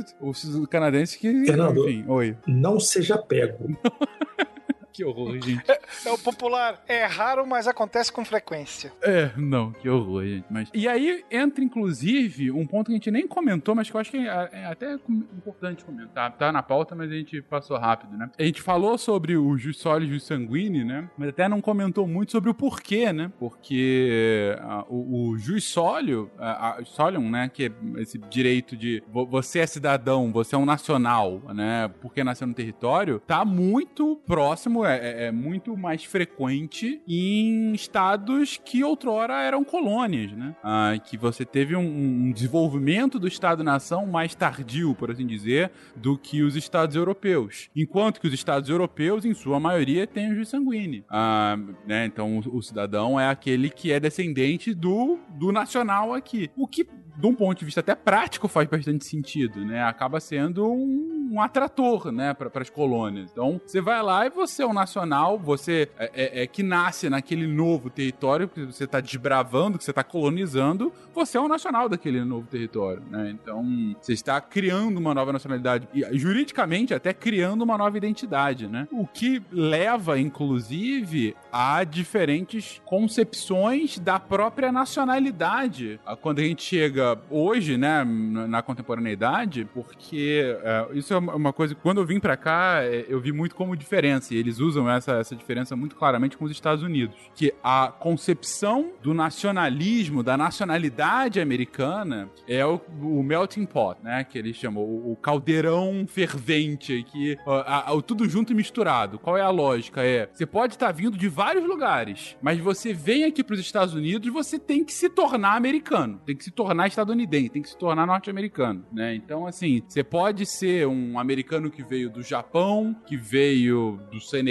o canadense que. Fernando. Enfim, oi. Não seja pego. Que horror, gente. É o popular. É raro, mas acontece com frequência. É, não, que horror, gente. Mas... E aí entra, inclusive, um ponto que a gente nem comentou, mas que eu acho que é, é até importante comentar. Tá na pauta, mas a gente passou rápido, né? A gente falou sobre o jus soli e jus sanguine, né? Mas até não comentou muito sobre o porquê, né? Porque ah, o, o jus solio, a, a, solium, né? Que é esse direito de vo- você é cidadão, você é um nacional, né? Porque nasceu no território, tá muito próximo, é, é- é muito mais frequente em estados que outrora eram colônias, né? Ah, que você teve um, um desenvolvimento do Estado-nação mais tardio, por assim dizer, do que os estados europeus. Enquanto que os estados europeus, em sua maioria, têm o jus sanguíneo. Ah, né? Então, o, o cidadão é aquele que é descendente do, do nacional aqui. O que de um ponto de vista até prático faz bastante sentido, né? Acaba sendo um, um atrator, né, para as colônias. Então, você vai lá e você é um nacional, você é, é- é que nasce naquele novo território que você está desbravando, que você está colonizando, você é um nacional daquele novo território, né? Então, você está criando uma nova nacionalidade e juridicamente até criando uma nova identidade, né? O que leva, inclusive, a diferentes concepções da própria nacionalidade quando a gente chega hoje, né, na contemporaneidade, porque é, isso é uma coisa que quando eu vim pra cá, é, eu vi muito como diferença, e eles usam essa, essa diferença muito claramente com os Estados Unidos, que a concepção do nacionalismo, da nacionalidade americana é o, o melting pot, né, que eles chamam, o, o caldeirão fervente, que a- a- tudo junto e misturado. Qual é a lógica? É, você pode estar vindo de vários lugares, mas você vem aqui para os Estados Unidos, você tem que se tornar americano, tem que se tornar estadunidense, tem que se tornar norte-americano, né? Então, assim, você pode ser um americano que veio do Japão, que veio do Senegal,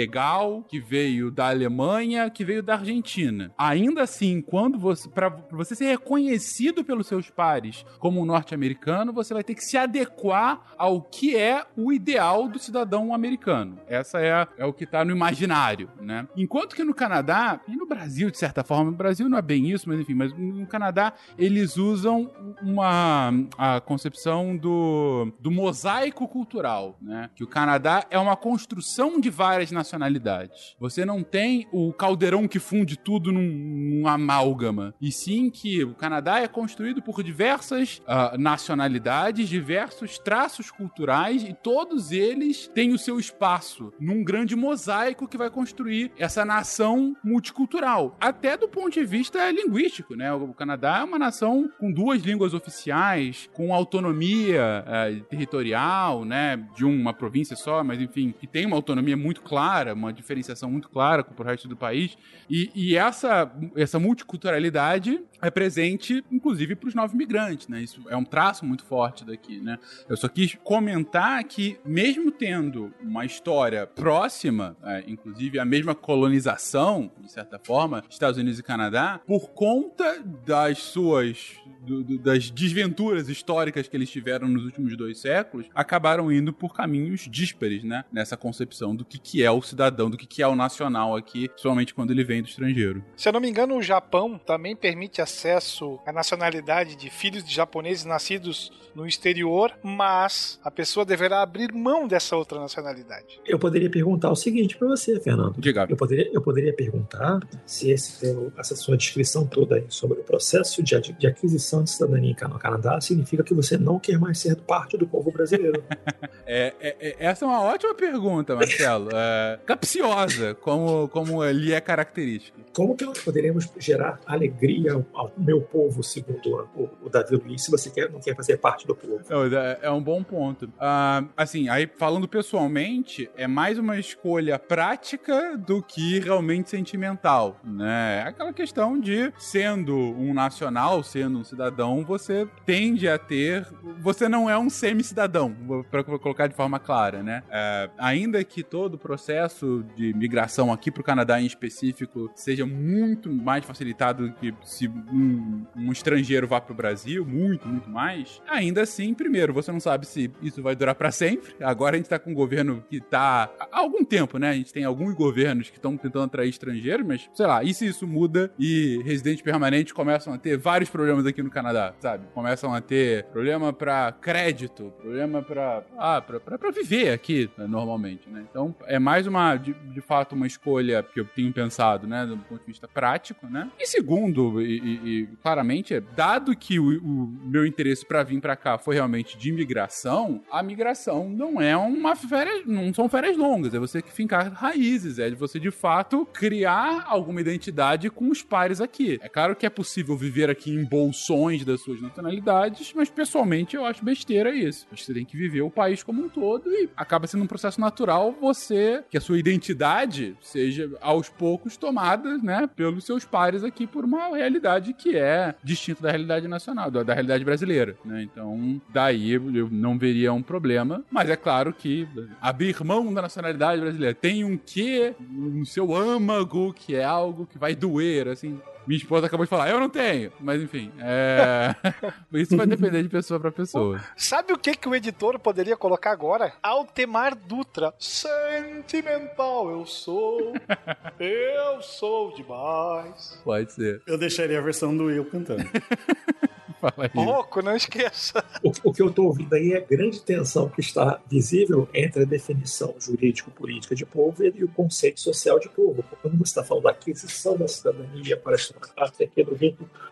que veio da Alemanha, que veio da Argentina. Ainda assim, quando você para você ser reconhecido pelos seus pares como um norte-americano, você vai ter que se adequar ao que é o ideal do cidadão americano. Essa é, é o que tá no imaginário, né? Enquanto que no Canadá, e no Brasil, de certa forma, no Brasil não é bem isso, mas enfim, mas no Canadá eles usam uma a concepção do, do mosaico cultural, né? Que o Canadá é uma construção de várias nacionalidades. Você não tem o caldeirão que funde tudo num, num amálgama, e sim que o Canadá é construído por diversas ah, nacionalidades, diversos traços culturais, e todos eles têm o seu espaço num grande mosaico que vai construir essa nação multicultural. Até do ponto de vista linguístico, né? O Canadá é uma nação com duas línguas oficiais, com autonomia eh, territorial, né, de uma província só, mas enfim, que tem uma autonomia muito clara, uma diferenciação muito clara com o resto do país. E, e essa, essa multiculturalidade é presente, inclusive, para os novos migrantes, né? Isso é um traço muito forte daqui, né? Eu só quis comentar que, mesmo tendo uma história próxima, é, inclusive a mesma colonização, de certa forma, Estados Unidos e Canadá, por conta das suas do, do, das desventuras históricas que eles tiveram nos últimos dois séculos, acabaram indo por caminhos díspares, né? Nessa concepção do que, que é o cidadão, do que, que é o nacional aqui, somente quando ele vem do estrangeiro. Se eu não me engano, o Japão também permite acesso à nacionalidade de filhos de japoneses nascidos no exterior, mas a pessoa deverá abrir mão dessa outra nacionalidade. Eu poderia perguntar o seguinte para você, Fernando. Diga. Eu poderia, eu poderia perguntar se esse, essa sua descrição toda aí sobre o processo de, de aquisição de cidadania no Canadá significa que você não quer mais ser parte do povo brasileiro. é, é, é, essa é uma ótima pergunta, Marcelo. É, capciosa, como, como lhe é característica. Como que nós poderemos gerar alegria ao, ao meu povo, segundo o, o Davi Luiz, se você quer, não quer fazer parte do povo? É, é um bom ponto. Uh, assim, aí falando pessoalmente, é mais uma escolha prática do que realmente sentimental, né? É aquela questão de, sendo um nacional, sendo um cidadão, você tende a ter... Você não é um semi-cidadão, para colocar de forma clara, né? Uh, ainda que todo o processo de migração aqui para o Canadá em específico seja muito mais facilitado que se um, um estrangeiro vá para o Brasil, muito, muito mais, ainda assim, primeiro, você não sabe se isso vai durar para sempre. Agora a gente tá com um governo que tá há algum tempo, né? A gente tem alguns governos que estão tentando atrair estrangeiros, mas sei lá, e se isso muda e residentes permanentes começam a ter vários problemas aqui no Canadá, sabe? Começam a ter problema para crédito, problema para ah, para viver aqui né, normalmente, né? Então é mais uma de, de, fato uma escolha que eu tenho pensado, né, do ponto de vista prático, né? E segundo, e, e, e claramente, é dado que o, o meu interesse para vir para cá foi realmente de imigração, a migração não é uma férias, não são férias longas, é você que fincar raízes, é de você de fato criar alguma identidade com os pares aqui. É claro que é possível viver aqui em bolsões das suas nacionalidades, mas pessoalmente eu acho besteira isso. Acho que você tem que viver o país como um todo e acaba sendo um processo natural você que a sua identidade seja aos poucos tomada, né, pelos seus pares aqui por uma realidade que é distinta da realidade nacional, da, da realidade brasileira, né? Então, daí eu não veria um problema, mas é claro que abrir mão da nacionalidade brasileira tem um quê no seu âmago que é algo que vai doer, assim, minha esposa acabou de falar, eu não tenho. Mas enfim, é... isso vai depender de pessoa para pessoa. Sabe o que, que o editor poderia colocar agora? Altemar Dutra. Sentimental eu sou. eu sou demais. Pode ser. Eu deixaria a versão do eu cantando. Fala aí. Pouco, não esqueça. O, o que eu estou ouvindo aí é a grande tensão que está visível entre a definição jurídico-política de povo e o conceito social de povo. Quando você está falando da aquisição da cidadania para esta parte aqui do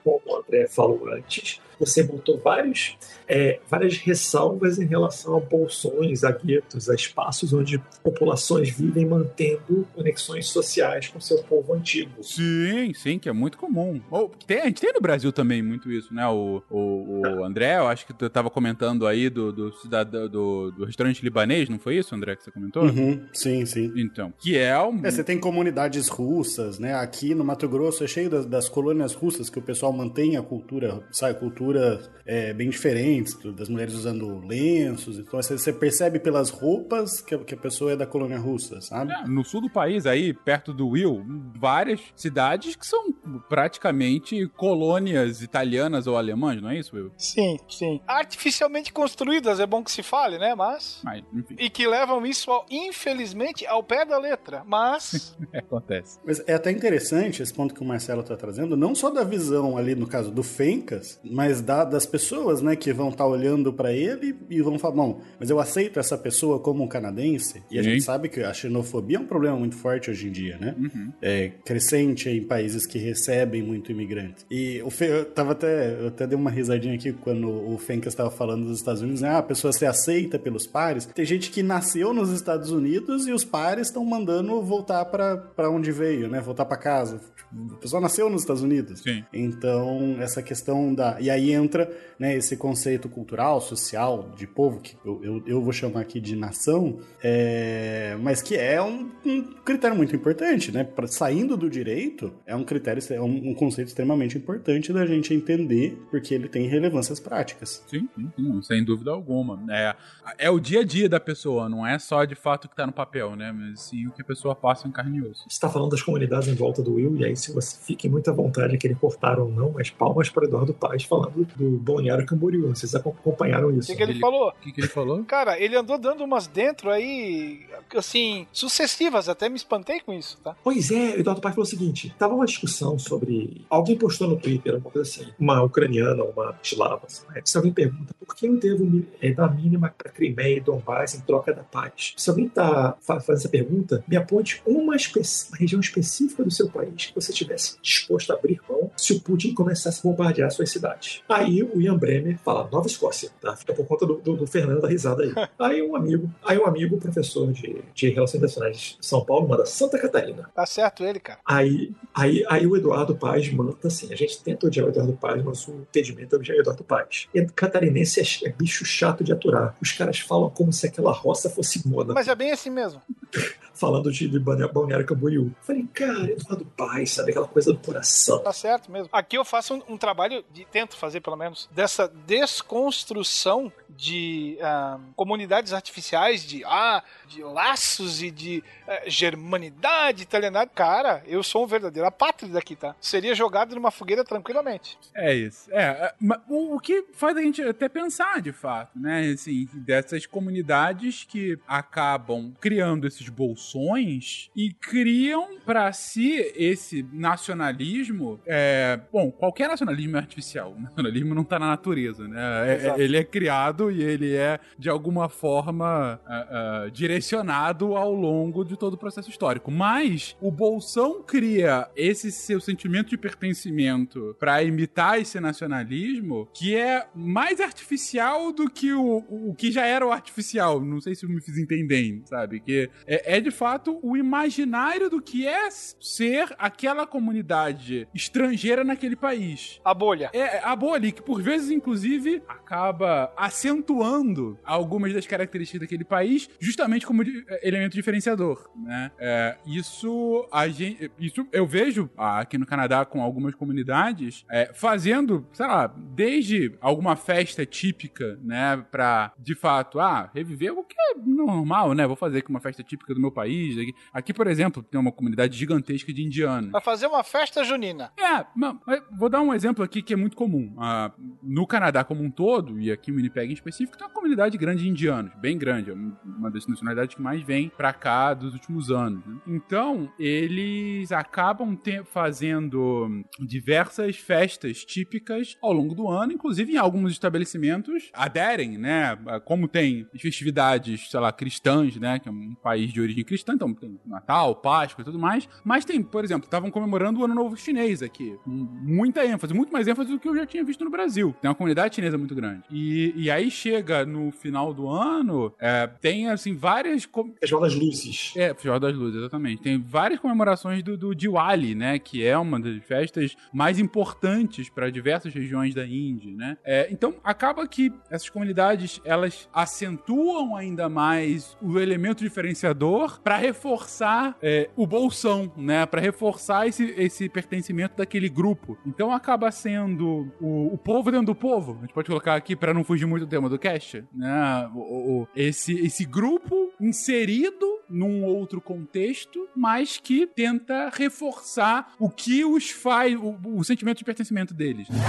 como o André falou antes, você botou vários, é, várias ressalvas em relação a bolsões, a guetos, a espaços onde populações vivem mantendo conexões sociais com seu povo antigo. Sim, sim, que é muito comum. Ou, tem, a gente tem no Brasil também muito isso, né? O, o, o André, eu acho que tu estava comentando aí do, do, cidadão, do, do, restaurante libanês, não foi isso, André, que você comentou? Uhum, sim, sim. Então, que é um... É, você tem comunidades russas, né? Aqui no Mato Grosso é cheio das, das colônias russas que o pessoal mantém a cultura, sabe, a cultura culturas é, bem diferentes, das mulheres usando lenços. Então você percebe pelas roupas que a, que a pessoa é da colônia russa, sabe? É, no sul do país, aí, perto do Will, várias cidades que são praticamente colônias italianas ou alemãs, não é isso, Will? Sim, sim. Artificialmente construídas, é bom que se fale, né? Mas. Mas e que levam isso, ao, infelizmente, ao pé da letra. Mas. é, acontece. Mas é até interessante esse ponto que o Marcelo está trazendo, não só da visão ali, no caso do Fencas, mas da, das pessoas, né, que vão estar tá olhando para ele e vão falar, bom, mas eu aceito essa pessoa como um canadense. E Sim. a gente sabe que a xenofobia é um problema muito forte hoje em dia, né? Uhum. É crescente em países que recebem muito imigrante. E o Fe, eu tava até, eu até dei uma risadinha aqui quando o Fencas estava falando dos Estados Unidos, né? Ah, a pessoa se aceita pelos pares. Tem gente que nasceu nos Estados Unidos e os pares estão mandando voltar para onde veio, né? Voltar para casa. Tipo, a pessoa nasceu nos Estados Unidos. Sim. Então, essa questão da. E aí aí entra né, esse conceito cultural, social, de povo, que eu, eu, eu vou chamar aqui de nação, é, mas que é um, um, critério muito importante, né? Pra, saindo do direito, é um critério, é um, um, conceito extremamente importante da gente entender, porque ele tem relevâncias práticas. Sim, sim, sim sem dúvida alguma. É, é o dia a dia da pessoa, não é só de fato o que está no papel, né? Mas sim o que a pessoa passa em carne e osso. Você está falando das comunidades em volta do Will, e aí se você fique muita vontade de querer cortar ou não, mas palmas para Eduardo Paz falando do Balneário Camboriú. Vocês acompanharam isso. O que, que ele, ele falou? O que, que ele falou? Cara, ele andou dando umas dentro aí, assim, sucessivas. Até me espantei com isso, tá? Pois é, Eduardo Paz falou o seguinte: tava uma discussão sobre. Alguém postou no Twitter, uma coisa assim, uma ucraniana, uma eslava. Assim, né? Se alguém pergunta por que não teve é, da mínima para Crimeia e Donbass em troca da paz? Se alguém tá fazendo essa pergunta, me aponte uma, uma região específica do seu país que você tivesse disposto a abrir mão se o Putin começasse a bombardear suas cidades. Aí o Ian Bremer fala, Nova Escócia, tá? Fica por conta do, do, do Fernando da risada aí. Aí um amigo, aí um amigo, professor de, de Relações Internacionais de São Paulo, manda Santa Catarina. Tá certo ele, cara. Aí, aí, aí o Eduardo Paz manda assim, a gente tenta odiar o Eduardo Paz, mas o entendimento é odiar o Eduardo Paz. E catarinense é, é bicho chato de aturar. Os caras falam como se aquela roça fosse moda. Mas é bem assim mesmo. Falando de, Balneário Camboriú. Falei, cara, Eduardo Paz, sabe? Aquela coisa do coração. Tá certo mesmo. Aqui eu faço um, um trabalho, de, tento fazer pelo menos, dessa desconstrução de uh, comunidades artificiais, de, ah, de laços e de uh, germanidade, italianidade. Cara, eu sou um verdadeiro apátrida aqui, tá? Seria jogado numa fogueira tranquilamente. É isso. É, é o, o que faz a gente até pensar, de fato, né? Assim, dessas comunidades que acabam criando esses bolsões e criam para si esse nacionalismo. É, bom, qualquer nacionalismo é artificial. O nacionalismo não tá na natureza, né? É, é ele é criado e ele é, de alguma forma, uh, uh, direcionado ao longo de todo o processo histórico. Mas o Bolsão cria esse seu sentimento de pertencimento para imitar esse nacionalismo que é mais artificial do que o, o que já era o artificial. Não sei se eu me fiz entender, sabe? Que é, é de fato o imaginário do que é ser aquela comunidade estrangeira naquele país. A bolha. É, a bolha, que por vezes, inclusive, acaba acentuando algumas das características daquele país, justamente como é, elemento diferenciador, né? É, isso, a gente, isso eu vejo aqui no Canadá com algumas comunidades é, fazendo, sei lá, desde alguma festa típica, né, pra, de fato, ah, reviver o que é normal, né? Vou fazer aqui uma festa típica do meu país. Aqui, aqui por exemplo, tem uma comunidade gigantesca de indianos. Vai fazer uma festa junina. É, não, vou dar um exemplo aqui que é muito comum. Ah, no Canadá como um todo, e aqui em Winnipeg em específico, tem uma comunidade grande de indianos, bem grande. É uma das nacionalidades que mais vem pra cá dos últimos anos. Né? Então, eles acabam fazendo diversas festas típicas ao longo do ano, inclusive em alguns estabelecimentos aderem, né? Como tem festividades, sei lá, cristãs, né? Que é um país de origem cristã, então tem Natal, Páscoa e tudo mais. Mas tem, por exemplo, estavam comemorando o Ano Novo Chinês aqui. Com muita ênfase, muito mais ênfase do que eu já tinha visto no Brasil. Tem uma comunidade chinesa muito grande. E, e aí chega no final do ano, é, tem, assim, várias... Com... Festival das Luzes. É, Festival das Luzes, exatamente. Tem várias comemorações do, do Diwali, né? Que é uma das festas mais importantes para diversas regiões da Índia, né? É, então, acaba que essas comunidades, elas acentuam ainda mais o elemento diferenciador para reforçar é, o bolsão, né? Para reforçar esse, esse pertencimento daquele grupo. Então, acaba sendo o, o povo dentro do povo. A gente pode colocar aqui para não fugir muito do tema do cast, né? O, o, esse, esse grupo inserido num outro contexto, mas que tenta reforçar o que os faz, o, o sentimento de pertencimento deles. Né?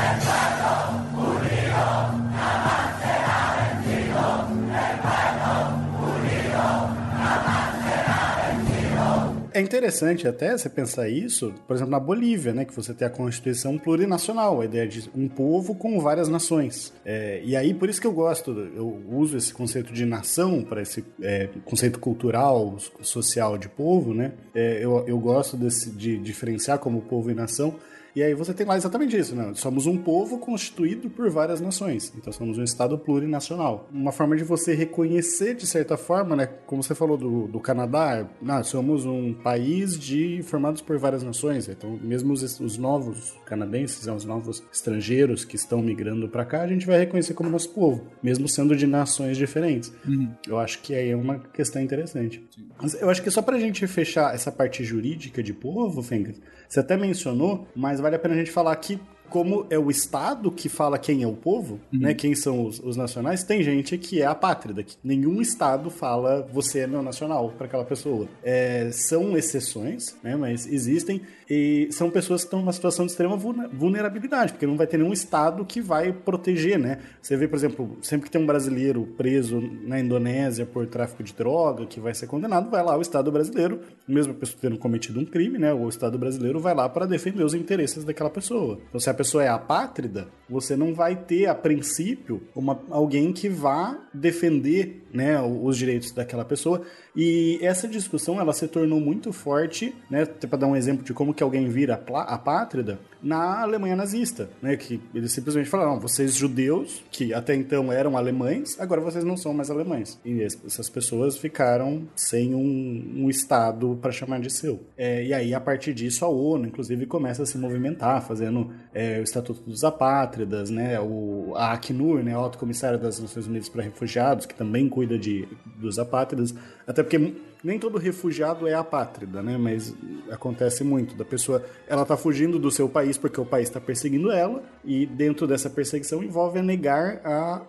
É interessante até você pensar isso, por exemplo, na Bolívia, né, que você tem a Constituição plurinacional, a ideia de um povo com várias nações. É, e aí, por isso que eu gosto, eu uso esse conceito de nação para esse é, conceito cultural, social de povo, né? É, eu, eu gosto desse, de diferenciar como povo e nação, E aí você tem lá exatamente isso, né? Somos um povo constituído por várias nações. Então somos um Estado plurinacional. Uma forma de você reconhecer, de certa forma, né? Como você falou do, do Canadá, ah, somos um país de formados por várias nações. Então, mesmo os, os novos canadenses, os novos estrangeiros que estão migrando para cá, a gente vai reconhecer como nosso povo, mesmo sendo de nações diferentes. Uhum. Eu acho que aí é uma questão interessante. Mas eu acho que só pra gente fechar essa parte jurídica de povo, Fengas, você até mencionou, mas vale a pena a gente falar que como é o Estado que fala quem é o povo, né? Quem são os, os nacionais, tem gente que é apátrida, que nenhum Estado fala você é meu nacional para aquela pessoa. É, são exceções, né? Mas existem e são pessoas que estão numa situação de extrema vulne- vulnerabilidade, porque não vai ter nenhum Estado que vai proteger, né? Você vê, por exemplo, sempre que tem um brasileiro preso na Indonésia por tráfico de droga, que vai ser condenado, vai lá o Estado brasileiro, mesmo a pessoa tendo cometido um crime, né? O Estado brasileiro vai lá para defender os interesses daquela pessoa. Então, se a pessoa é apátrida, você não vai ter, a princípio, uma, alguém que vá defender né, os direitos daquela pessoa. E essa discussão ela se tornou muito forte, né, para dar um exemplo de como que alguém vira apátrida, na Alemanha nazista, né, que eles simplesmente falaram, "Não, vocês judeus, que até então eram alemães, agora vocês não são mais alemães. E es- essas pessoas ficaram sem um, um Estado para chamar de seu. É, e aí, a partir disso, a ONU, inclusive, começa a se movimentar, fazendo é, o Estatuto dos Apátridas, né, o, a Acnur, né, a Alto Comissário das Nações Unidas para Refugiados, que também cuida de, dos apátridas, até porque nem todo refugiado é apátrida, né? Mas acontece muito da pessoa, ela tá fugindo do seu país porque o país está perseguindo ela e dentro dessa perseguição envolve negar a,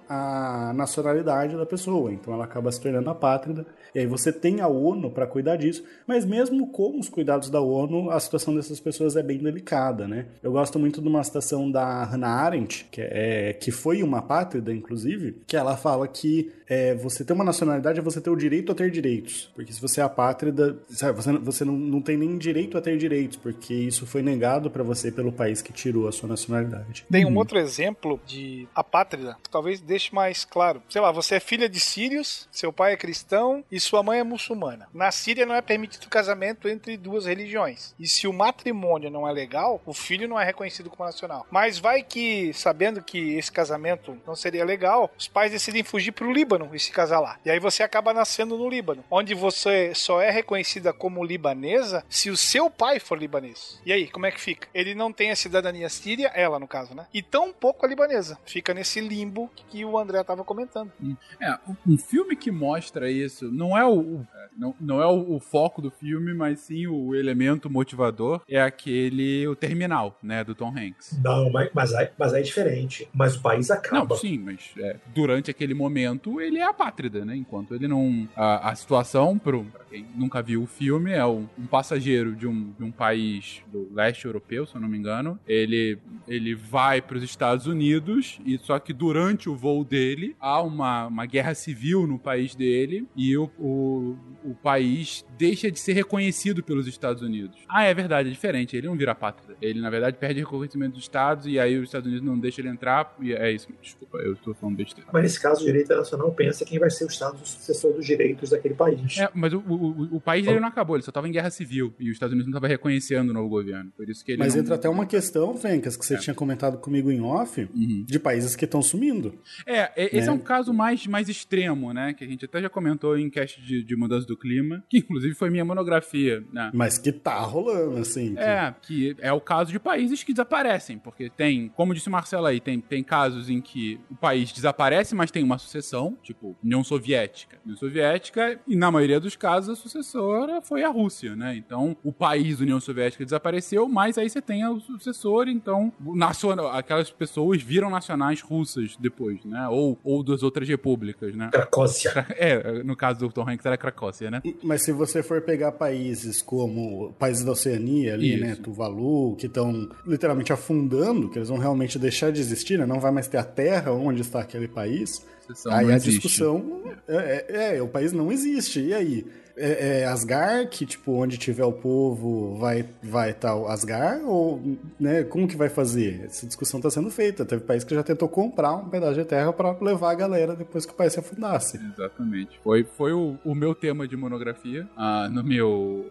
a nacionalidade da pessoa. Então ela acaba se tornando apátrida. E aí você tem a ONU para cuidar disso, mas mesmo com os cuidados da ONU, a situação dessas pessoas é bem delicada, né? Eu gosto muito de uma citação da Hannah Arendt, que, é, que foi uma apátrida, inclusive, que ela fala que é, você ter uma nacionalidade é você ter o direito a ter direitos. Porque se você é apátrida, sabe, você, você não, não tem nem direito a ter direitos, porque isso foi negado para você pelo país que tirou a sua nacionalidade. Tem um outro exemplo de apátrida, que talvez deixe mais claro. Sei lá, você é filha de sírios, seu pai é cristão e sua mãe é muçulmana. Na Síria não é permitido casamento entre duas religiões. E se o matrimônio não é legal, o filho não é reconhecido como nacional. Mas vai que, sabendo que esse casamento não seria legal, os pais decidem fugir pro Líbano e se casar lá. E aí você acaba nascendo no Líbano, onde você só é reconhecida como libanesa se o seu pai for libanês. E aí, como é que fica? Ele não tem a cidadania síria, ela no caso, né? E tão pouco a libanesa. Fica nesse limbo que o André tava comentando. É, um filme que mostra isso não é o, não, não é o, o foco do filme, mas sim o elemento motivador é aquele o terminal, né, do Tom Hanks. Não, mas, mas, aí, mas é diferente. Mas o país acaba. Não, sim, mas é, durante aquele momento ele é apátrida, né? Enquanto ele não. A, a situação, pro, pra quem nunca viu o filme, é um, um passageiro de um, de um país do leste europeu, se eu não me engano. Ele, ele vai para os Estados Unidos, e só que durante o voo dele há uma, uma guerra civil no país dele e o, o, o país deixa de ser reconhecido pelos Estados Unidos. Ah, é verdade, é diferente. Ele não vira apátrida. Ele, na verdade, perde reconhecimento dos Estados e aí os Estados Unidos não deixam ele entrar. E é isso, desculpa, eu estou falando besteira. Mas nesse caso, o direito internacional pensa quem vai ser o Estado sucessor dos direitos daquele país. É, mas o, o, o país dele não acabou, ele só estava em guerra civil e os Estados Unidos não estavam reconhecendo o novo governo. Por isso que ele Mas não... entra até uma questão, Fencas, que você É. tinha comentado comigo em off, Uhum. de países que estão sumindo. É, é, esse Né? é um caso mais, mais extremo, né? Que a gente até já comentou em cast de, de mudança do clima, que inclusive foi minha monografia, né? Mas que tá rolando, assim. que- É, que é o caso de países que desaparecem, porque tem, como disse o Marcelo aí, tem, tem casos em que o país desaparece, mas tem uma sucessão, tipo União Soviética. União Soviética, e na maioria dos casos a sucessora foi a Rússia, né? Então o país União Soviética desapareceu, mas aí você tem o sucessor, então nacional, aquelas pessoas viram nacionais russas depois, né? Ou, ou das outras repúblicas, né? Cracócia. É, no caso do Tom Hanks era Cracócia, né? Mas se você for pegar países como países da Oceania ali, Isso. né, Tuvalu, que estão literalmente afundando, que eles vão realmente deixar de existir, né, não vai mais ter a terra onde está aquele país, aí a discussão é, é- é, o país não existe, e aí? É, é Asgard, que tipo, onde tiver o povo vai vai estar o Asgard, ou, né, como que vai fazer? Essa discussão está sendo feita, teve país que já tentou comprar um pedaço de terra para levar a galera depois que o país se afundasse. Exatamente. Foi, foi o, o meu tema de monografia ah, no meu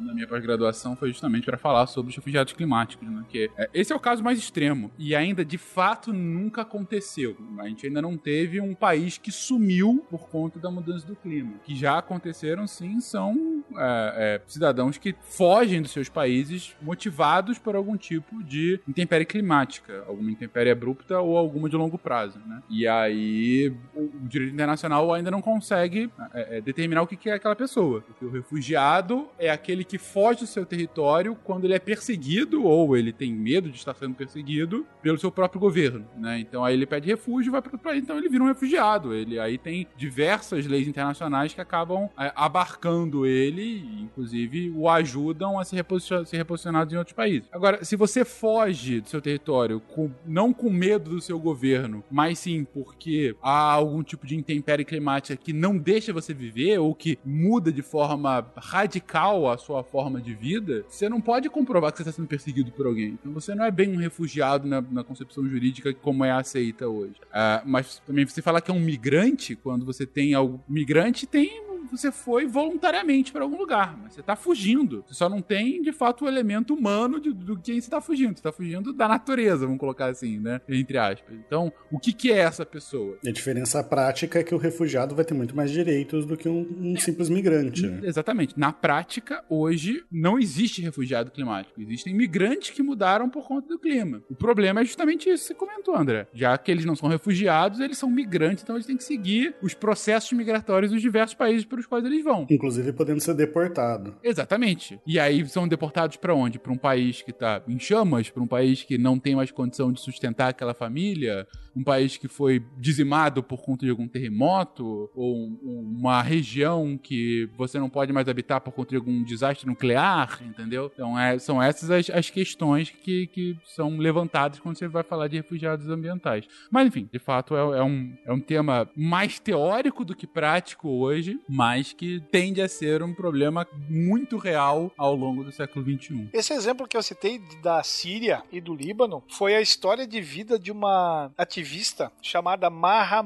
na minha pós-graduação foi justamente para falar sobre os refugiados climáticos, né? Que é, esse é o caso mais extremo e ainda de fato nunca aconteceu. A gente ainda não teve um país que sumiu por conta da mudança do clima. Que já aconteceram sim, são é, é, cidadãos que fogem dos seus países motivados por algum tipo de intempérie climática, alguma intempérie abrupta ou alguma de longo prazo, né? E aí o, o direito internacional ainda não consegue é, é, determinar o que é aquela pessoa. Porque o refugiado é aquele que foge do seu território quando ele é perseguido ou ele tem medo de estar sendo perseguido pelo seu próprio governo, né? Então aí ele pede refúgio vai para outro país, então ele vira um refugiado. Ele aí tem diversas leis internacionais que acabam é, abarcando ele, inclusive o ajudam a se reposicionar, se reposicionar em outros países. Agora, se você foge do seu território com, não com medo do seu governo, mas sim porque há algum tipo de intempérie climática que não deixa você viver ou que muda de forma radical a sua forma de vida, você não pode comprovar que você está sendo perseguido por alguém. Então você não é bem um refugiado na, na concepção jurídica como é aceita hoje. Uh, mas também você falar que é um migrante, quando você tem algo. Migrante tem você foi voluntariamente para algum lugar, mas você tá fugindo. Você só não tem, de fato, o elemento humano de, do quem você tá fugindo. Você tá fugindo da natureza, vamos colocar assim, né? Entre aspas. Então, o que, que é essa pessoa? A diferença prática é que o refugiado vai ter muito mais direitos do que um, um simples migrante. Né? Exatamente. Na prática, hoje, não existe refugiado climático. Existem migrantes que mudaram por conta do clima. O problema é justamente isso que você comentou, André. Já que eles não são refugiados, eles são migrantes, então eles têm que seguir os processos migratórios dos diversos países para os quais eles vão. Inclusive podendo ser deportado. Exatamente. E aí são deportados para onde? Para um país que tá em chamas, para um país que não tem mais condição de sustentar aquela família, um país que foi dizimado por conta de algum terremoto, ou uma região que você não pode mais habitar por conta de algum desastre nuclear, entendeu? Então é, são essas as, as questões que, que são levantadas quando você vai falar de refugiados ambientais. Mas enfim, de fato é, é um, é um tema mais teórico do que prático hoje, mas que tende a ser um problema muito real ao longo do século XXI. Esse exemplo que eu citei da Síria e do Líbano foi a história de vida de uma ativista chamada Maha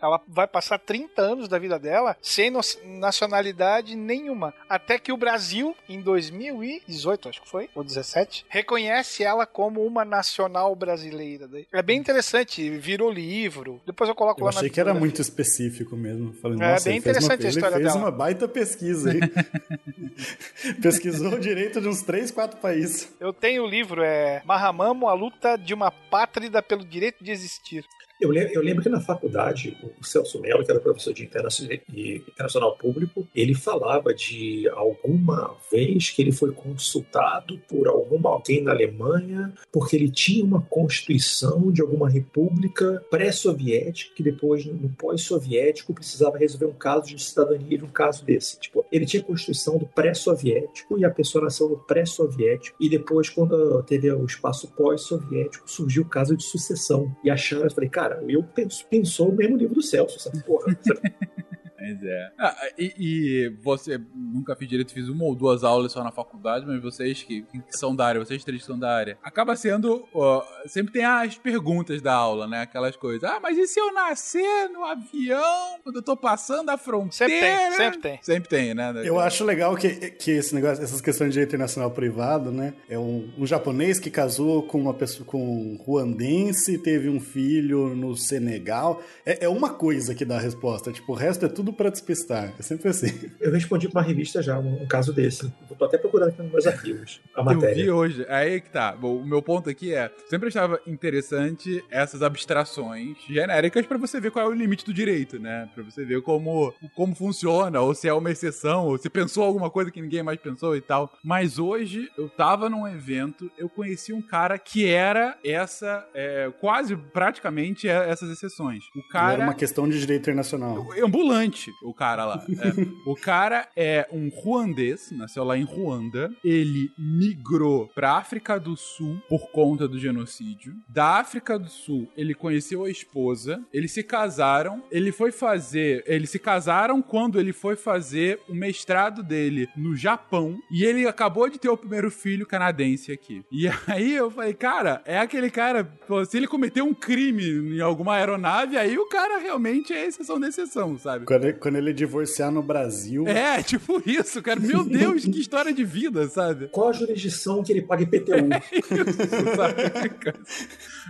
ela vai passar 30 anos da vida dela sem nacionalidade nenhuma. Até que o Brasil, em 2018, acho que foi, ou 17, reconhece ela como uma nacional brasileira. É bem interessante, virou livro. Depois eu coloco eu lá na achei que era muito específico mesmo. Falei, é bem interessante uma, a história ele fez dela. uma baita pesquisa aí. Pesquisou o direito de uns 3, 4 países. Eu tenho o livro, é Mahamamo, a luta de uma pátrida pelo direito de existir. Eu lembro, eu lembro, que na faculdade, o Celso Mello, que era professor de internacional, internacional público, ele falava de alguma vez que ele foi consultado por alguma alguém na Alemanha porque ele tinha uma constituição de alguma república pré-soviética que depois, no pós-soviético, precisava resolver um caso de cidadania de um caso desse. Tipo, ele tinha a constituição do pré-soviético e a pessoa nasceu no pré-soviético e depois, quando teve o espaço pós-soviético, surgiu o caso de sucessão. E acharam, eu falei, cara, cara, eu penso, pensou o mesmo livro do Celso? Porra. Mas é. Ah, e, e, você, nunca fiz direito, fiz uma ou duas aulas só na faculdade, mas vocês que, que são da área, vocês três que são da área, acaba sendo. Ó, sempre tem as perguntas da aula, né? Aquelas coisas. Ah, mas e se eu nascer no avião quando eu tô passando a fronteira? Sempre tem, sempre tem. Sempre tem, né? Eu acho legal que, que esse negócio, essas questões de direito internacional privado, né? É um, um japonês que casou com uma pessoa, com um ruandense, teve um filho no Senegal. É, é uma coisa que dá a resposta, tipo, o resto é tudo para despistar. É sempre assim. Eu respondi para uma revista já um, um caso desse. Tô até procurando aqui nos meus arquivos a matéria. Eu vi hoje. Aí que tá. Bom, o meu ponto aqui é, sempre achava interessante essas abstrações genéricas para você ver qual é o limite do direito, né? Para você ver como como funciona, ou se é uma exceção, ou se pensou alguma coisa que ninguém mais pensou e tal. Mas hoje eu tava num evento, eu conheci um cara que era essa é, quase praticamente essas exceções. O cara era uma questão de direito internacional. Ambulante o cara lá. É. o cara é um ruandês, nasceu lá em Ruanda. Ele migrou pra África do Sul por conta do genocídio. Da África do Sul, ele conheceu a esposa. Eles se casaram. Ele foi fazer. Eles se casaram quando ele foi fazer o mestrado dele no Japão. E ele acabou de ter o primeiro filho canadense aqui. E aí eu falei, cara, é aquele cara. Se ele cometeu um crime em alguma aeronave, aí o cara realmente é exceção da exceção, sabe? Quando quando ele divorciar no Brasil. É, tipo isso, cara. Meu Deus, que história de vida, sabe? Qual a jurisdição que ele paga IPTU? Isso, sabe? cara?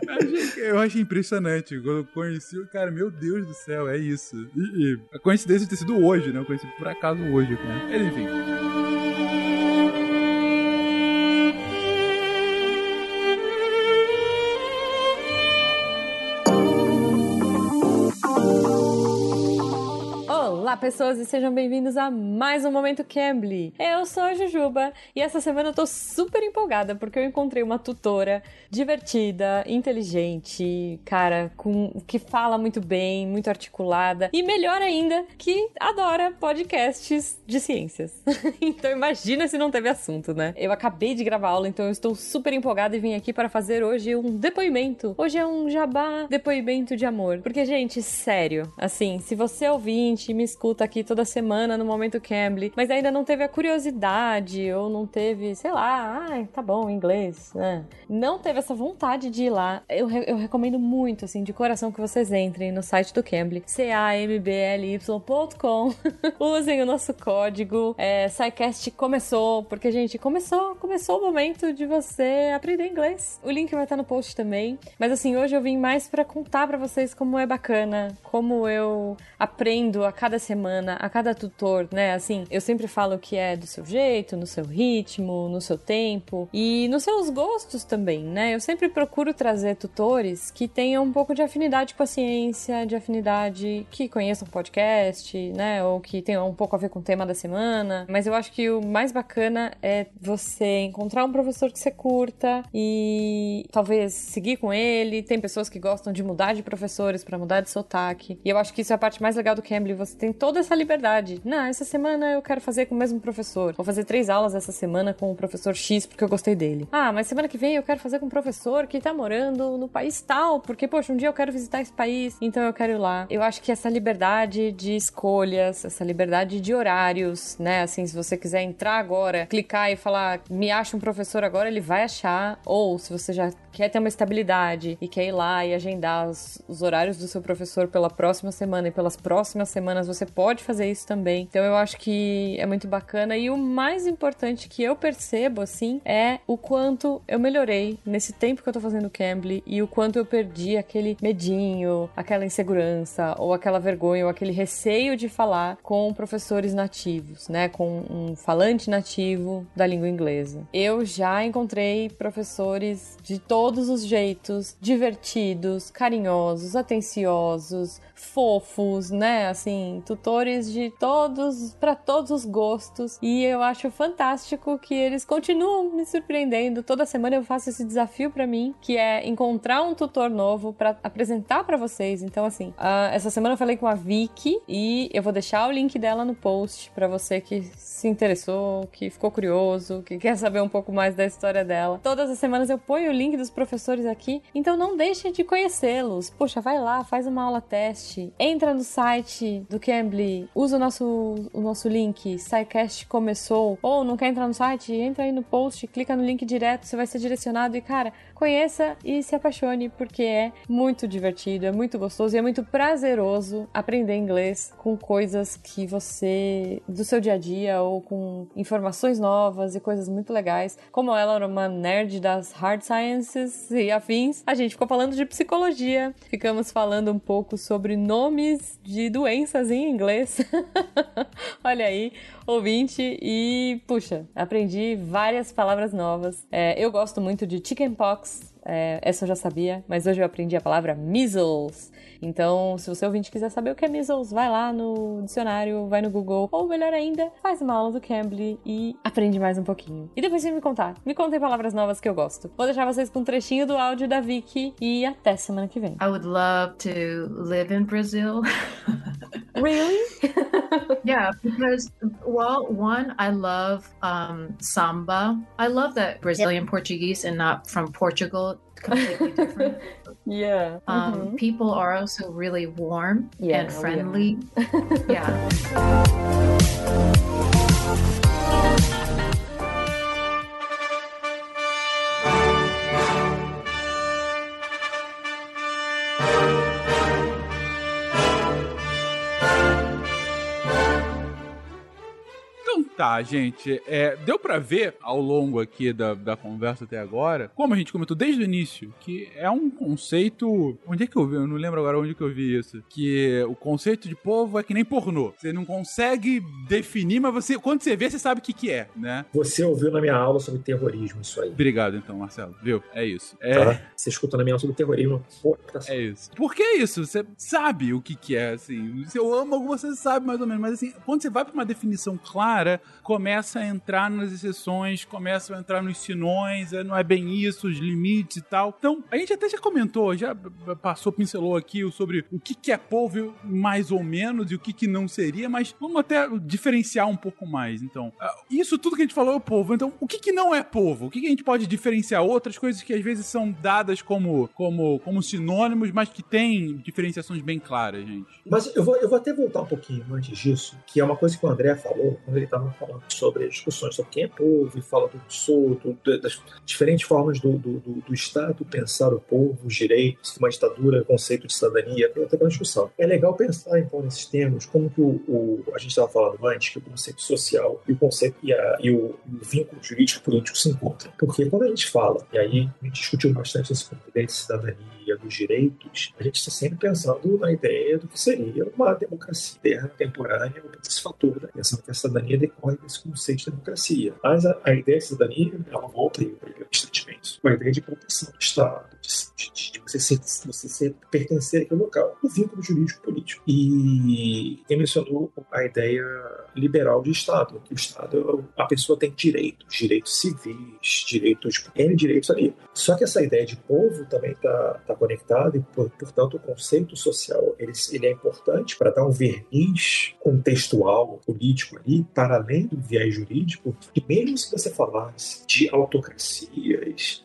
Eu achei, eu achei impressionante. Quando eu conheci, o cara, meu Deus do céu, é isso. E, e a coincidência de ter sido hoje, né? Eu conheci por acaso hoje, cara. Mas enfim. Olá, pessoas, e sejam bem-vindos a mais um Momento Cambly. Eu sou a Jujuba e essa semana eu tô super empolgada porque eu encontrei uma tutora divertida, inteligente, cara, com que fala muito bem, muito articulada e melhor ainda, que adora podcasts de ciências. então imagina se não teve assunto, né? Eu acabei de gravar aula, então eu estou super empolgada e vim aqui para fazer hoje um depoimento. Hoje é um jabá depoimento de amor. Porque, gente, sério, assim, se você é ouvinte me escuta aqui toda semana no Momento Cambly, mas ainda não teve a curiosidade ou não teve, sei lá, ai, tá bom, inglês, né? Não teve essa vontade de ir lá. Eu, eu recomendo muito, assim, de coração que vocês entrem no site do Cambly, c-a-m-b-l-y.com. Usem o nosso código. É, SciCast começou, porque, gente, começou, começou o momento de você aprender inglês. O link vai estar no post também. Mas, assim, hoje eu vim mais pra contar pra vocês como é bacana, como eu aprendo a cada semana, a cada tutor, né? Assim, eu sempre falo que é do seu jeito, no seu ritmo, no seu tempo e nos seus gostos também, né? Eu sempre procuro trazer tutores que tenham um pouco de afinidade com a ciência, de afinidade que conheçam podcast, né? Ou que tenham um pouco a ver com o tema da semana. Mas eu acho que o mais bacana é você encontrar um professor que você curta e talvez seguir com ele. Tem pessoas que gostam de mudar de professores para mudar de sotaque. E eu acho que isso é a parte mais legal do Cambly. Você tem toda essa liberdade. Não, essa semana eu quero fazer com o mesmo professor. Vou fazer três aulas essa semana com o professor X porque eu gostei dele. Ah, mas semana que vem eu quero fazer com um professor que tá morando no país tal, porque, poxa, um dia eu quero visitar esse país, então eu quero ir lá. Eu acho que essa liberdade de escolhas, essa liberdade de horários, né? Assim, se você quiser entrar agora, clicar e falar, me acha um professor agora, ele vai achar. Ou se você já quer ter uma estabilidade e quer ir lá e agendar os, os horários do seu professor pela próxima semana e pelas próximas semanas, você pode fazer isso também. Então eu acho que é muito bacana e o mais importante que eu percebo assim é o quanto eu melhorei nesse tempo que eu tô fazendo Cambly e o quanto eu perdi aquele medinho, aquela insegurança ou aquela vergonha ou aquele receio de falar com professores nativos, né, com um falante nativo da língua inglesa. Eu já encontrei professores de todos os jeitos, divertidos, carinhosos, atenciosos, fofos, né? Assim, tutores de todos, para todos os gostos. E eu acho fantástico que eles continuam me surpreendendo. Toda semana eu faço esse desafio para mim, que é encontrar um tutor novo para apresentar para vocês. Então, assim, ah, essa semana eu falei com a Vicky e eu vou deixar o link dela no post para você que se interessou, que ficou curioso, que quer saber um pouco mais da história dela. Todas as semanas eu ponho o link dos professores aqui, então não deixe de conhecê-los. Poxa, vai lá, faz uma aula teste, entra no site do Cambly, usa o nosso, o nosso link, SciCast começou, ou não quer entrar no site, entra aí no post, clica no link direto, você vai ser direcionado. E, cara, conheça e se apaixone, porque é muito divertido, é muito gostoso e é muito prazeroso aprender inglês com coisas que você, do seu dia a dia, ou com informações novas e coisas muito legais. Como ela era uma nerd das hard sciences e afins, a gente ficou falando de psicologia, ficamos falando um pouco sobre nomes de doenças em inglês. Olha aí, ouvinte, e puxa, aprendi várias palavras novas. É, eu gosto muito de chickenpox, é, essa eu já sabia, mas hoje eu aprendi a palavra measles. Então, se você ouvinte quiser saber o que é measles, vai lá no dicionário, vai no Google, ou melhor ainda, faz uma aula do Cambly e aprende mais um pouquinho. E depois vem me contar. Me contem palavras novas que eu gosto. Vou deixar vocês com um trechinho do áudio da Vicky e até semana que vem. I would love to live in Brazil. Really? yeah, because well, one, I love um, samba. I love that Brazilian Portuguese and not from Portugal. Completely different. yeah. Um, Mhm. People are also really warm Yeah, and friendly. yeah. Tá, gente, é, deu pra ver ao longo aqui da, da conversa até agora, como a gente comentou desde o início, que é um conceito. Onde é que eu vi? Eu não lembro agora onde que eu vi isso. Que o conceito de povo é que nem pornô. Você não consegue definir, mas você, quando você vê, você sabe o que, que é, né? Você ouviu na minha aula sobre terrorismo isso aí. Obrigado, então, Marcelo. Viu? É isso. É, Tá? Você escutou na minha aula sobre terrorismo. Pô, tá é isso. Porque é isso, você sabe o que, que é, assim. Se eu amo algo, você sabe mais ou menos. Mas assim, quando você vai pra uma definição clara, começa a entrar nas exceções, começa a entrar nos sinões, é, não é bem isso, os limites e tal. Então, a gente até já comentou, já passou, pincelou aqui sobre o que, é povo mais ou menos e o que, que não seria, mas vamos até diferenciar um pouco mais. Então, ah, isso tudo que a gente falou é povo. Então, o que, que não é povo? O que, que a gente pode diferenciar? Outras coisas que às vezes são dadas como, como, como sinônimos, mas que têm diferenciações bem claras, gente. Mas eu vou, eu vou até voltar um pouquinho antes disso, que é uma coisa que o André falou quando ele estava falando sobre discussões sobre quem é povo e fala do solto, das diferentes formas do, do, do, do Estado pensar o povo, os direitos, uma ditadura, conceito de cidadania, tem até uma discussão. É legal pensar, então, nesses termos, como que o, o a gente estava falando antes, que o conceito social e o conceito e, a, e o, o vínculo jurídico político se encontram. Porque quando a gente fala, e aí a gente discutiu bastante esse conceito de cidadania, dos direitos, a gente está sempre pensando na ideia do que seria uma democracia interna, temporânea, esse fator, né? que a cidadania decorre desse conceito de democracia. Mas a, a ideia de cidadania, ela volta aí para instantemente, com a ideia de proteção do Estado, de, de, de você, ser, você ser, pertencer àquele local, o vínculo jurídico político. E ele mencionou a ideia liberal de Estado, que o Estado, a pessoa tem direitos, direitos civis, direitos, N direitos ali. Só que essa ideia de povo também está tá conectada e, portanto, o conceito social ele, ele é importante para dar um verniz contextual, político ali, para além do viés jurídico, e mesmo se você falasse de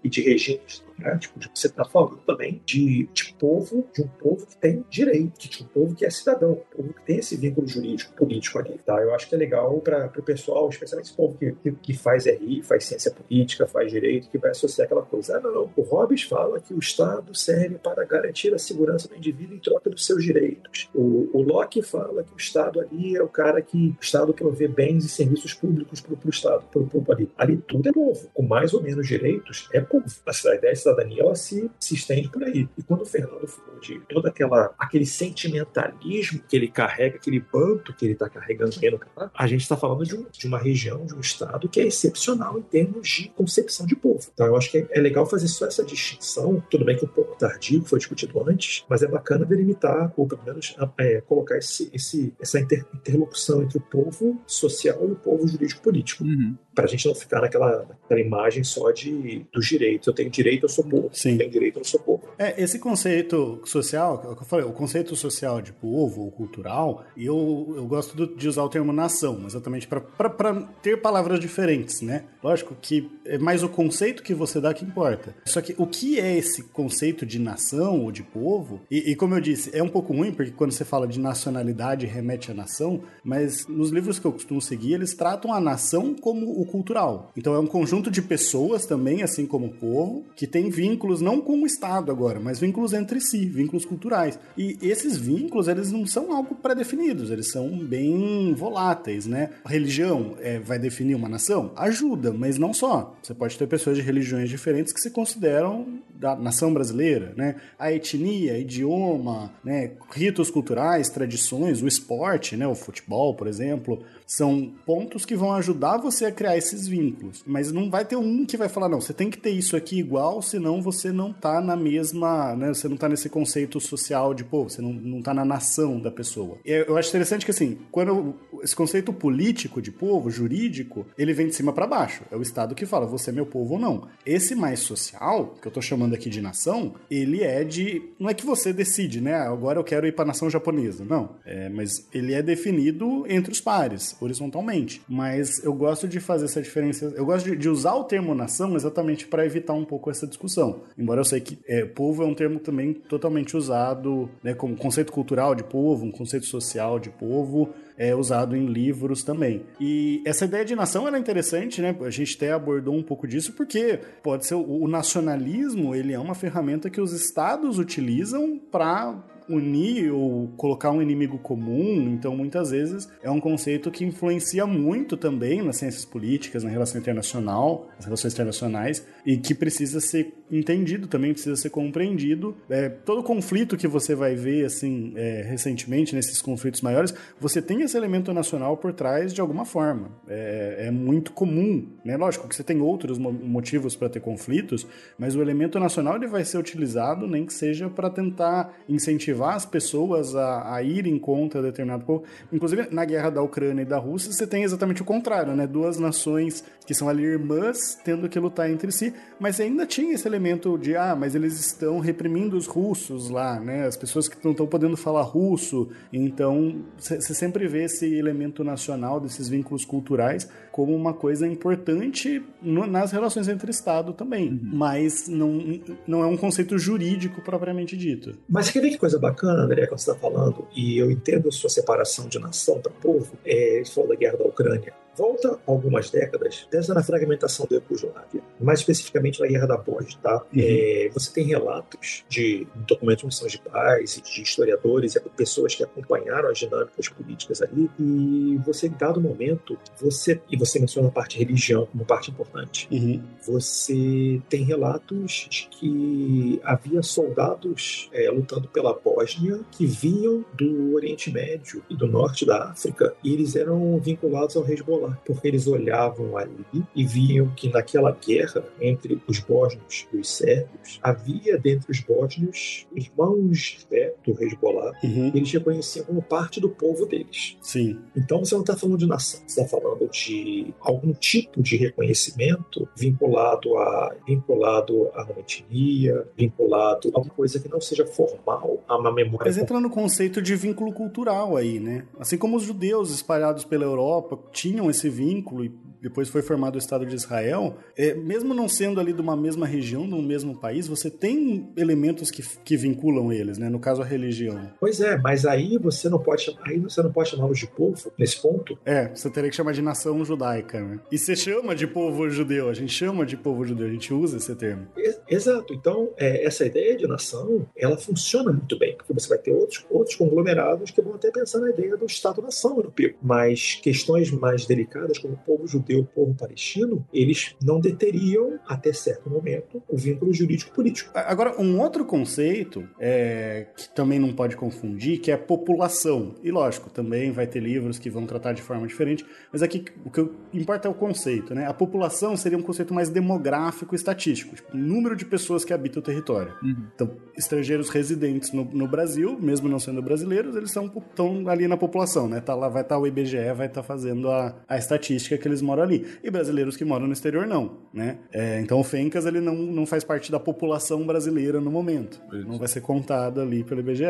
e de regimes democráticos, você está falando também de, de povo, de um povo que tem direito, de um povo que é cidadão, um povo que tem esse vínculo jurídico, político ali, tá? Eu acho que é legal para o pessoal, especialmente esse povo que, que, que, faz RI, faz ciência política, faz direito, que vai associar aquela coisa. Ah, não, o Hobbes fala que o Estado serve para garantir a segurança do indivíduo em troca dos seus direitos. O, o Locke fala que o Estado ali é o cara que o Estado provê bens e serviços públicos para o Estado, para o povo ali. Ali tudo é povo, com mais ou menos direitos, é povo. A ideia de cidadania ela se, se estende por aí. E quando o Fernando falou de todo aquela, aquele sentimentalismo que ele carrega, aquele banto que ele está carregando aí no canal, a gente está falando de, um, de, uma região, de um estado que é excepcional em termos de concepção de povo. Então eu acho que é, é legal fazer só essa distinção. Tudo bem que um pouco tardio, foi discutido antes, mas é bacana delimitar, ou pelo menos é, colocar esse, esse, essa inter, interlocução entre o povo social e o povo jurídico-político. Uhum para a gente não ficar naquela, naquela imagem só de dos direitos. Eu tenho direito, eu sou povo. Sim. Eu tenho direito, eu sou povo. É, esse conceito social, que eu falei, o conceito social de povo ou cultural, eu, eu gosto do, de usar o termo nação, exatamente para ter palavras diferentes, né? Lógico que é mais o conceito que você dá que importa. Só que o que é esse conceito de nação ou de povo? E, e como eu disse, é um pouco ruim, porque quando você fala de nacionalidade remete à nação, mas nos livros que eu costumo seguir, eles tratam a nação como o cultural. Então é um conjunto de pessoas também, assim como o povo, que tem vínculos não com o Estado agora, mas vínculos entre si, vínculos culturais. E esses vínculos, eles não são algo pré-definidos, eles são bem voláteis, né? A religião é, vai definir uma nação? Ajuda, mas não só. Você pode ter pessoas de religiões diferentes que se consideram da nação brasileira, né? A etnia, idioma, né? ritos culturais, tradições, o esporte, né? O futebol, por exemplo, são pontos que vão ajudar você a criar esses vínculos. Mas não vai ter um que vai falar, não, você tem que ter isso aqui igual, senão você não tá na mesma, né? Você não tá nesse conceito social de, pô, você não, não tá na nação da pessoa. Eu acho interessante que, assim, quando esse conceito político de povo, jurídico, ele vem de cima para baixo. É o Estado que fala, você é meu povo ou não. Esse mais social, que eu tô chamando aqui de nação, ele é de. Não é que você decide, né? Agora eu quero ir pra nação japonesa. Não. É, mas ele é definido entre os pares horizontalmente. Mas eu gosto de fazer essa diferença. Eu gosto de, de usar o termo nação exatamente para evitar um pouco essa discussão. Embora eu sei que é, povo é um termo também totalmente usado né, como conceito cultural de povo, um conceito social de povo é usado em livros também. E essa ideia de nação é interessante, né? A gente até abordou um pouco disso porque pode ser o, o nacionalismo, ele é uma ferramenta que os estados utilizam para unir ou colocar um inimigo comum, então muitas vezes é um conceito que influencia muito também nas ciências políticas, na relação internacional, nas relações internacionais, e que precisa ser entendido também, precisa ser compreendido. É, todo conflito que você vai ver, assim, é, recentemente, nesses conflitos maiores, você tem esse elemento nacional por trás de alguma forma. É, é muito comum, né? Lógico que você tem outros motivos para ter conflitos, mas o elemento nacional ele vai ser utilizado, nem que seja para tentar incentivar as pessoas a, a irem contra determinado povo. Inclusive, na guerra da Ucrânia e da Rússia, você tem exatamente o contrário, né? Duas nações que são ali irmãs tendo que lutar entre si, mas ainda tinha esse elemento de, ah, mas eles estão reprimindo os russos lá, né? As pessoas que não estão podendo falar russo. Então, você sempre vê esse elemento nacional, desses vínculos culturais, como uma coisa importante no, nas relações entre Estado também. Uhum. Mas não, não é um conceito jurídico propriamente dito. Mas quer ver que coisa bacana, André, quando você está falando, e eu entendo a sua separação de nação para povo, é, você falou da guerra da Ucrânia. Volta algumas décadas, desde na fragmentação da Yugoslávia, mais especificamente na Guerra da Bósnia, tá? Uhum. É, você tem relatos de documentos de missões de paz, de historiadores e pessoas que acompanharam as dinâmicas políticas ali, e você, em dado momento, você, e você menciona a parte religião como parte importante, uhum. você tem relatos de que havia soldados é, lutando pela Bósnia que vinham do Oriente Médio e do Norte da África, e eles eram vinculados ao Hezbollah porque eles olhavam ali e viam que naquela guerra entre os bósnios e os sérvios, havia dentre os bósnios irmãos né, do Hezbollah, uhum. eles reconheciam como parte do povo deles. Sim. Então você não está falando de nação, você está falando de algum tipo de reconhecimento vinculado a vinculado a uma etnia, vinculado a uma coisa que não seja formal, a uma memória. Mas entra no conceito de vínculo cultural aí, né? Assim como os judeus espalhados pela Europa tinham esse vínculo e depois foi formado o Estado de Israel, é, mesmo não sendo ali de uma mesma região, de um mesmo país, você tem elementos que, que vinculam eles, né? No caso, a religião. Pois é, mas aí você não pode aí você não pode chamá-los de povo nesse ponto. É, você teria que chamar de nação judaica, né? E você chama de povo judeu, a gente chama de povo judeu, a gente usa esse termo. Exato. Então, é, essa ideia de nação, ela funciona muito bem, porque você vai ter outros, outros conglomerados que vão até pensar na ideia do Estado-nação europeu. Mas questões mais delicadas, como o povo judeu, o povo palestino, eles não deteriam, até certo momento, o vínculo jurídico-político. Agora, um outro conceito é, que também não pode confundir, que é população. E lógico, também vai ter livros que vão tratar de forma diferente, mas aqui o que importa é o conceito, né? A população seria um conceito mais demográfico e estatístico, tipo, número de pessoas que habitam o território. Uhum. Então, estrangeiros residentes no, no, Brasil, mesmo não sendo brasileiros, eles estão ali na população, né? Tá lá, vai estar tá o IBGE, vai estar tá fazendo a, a estatística que eles moram ali. E brasileiros que moram no exterior, não, né? É, então, o Fencas, ele não, não faz parte da população brasileira no momento. Ele não vai ser contado ali pelo IBGE.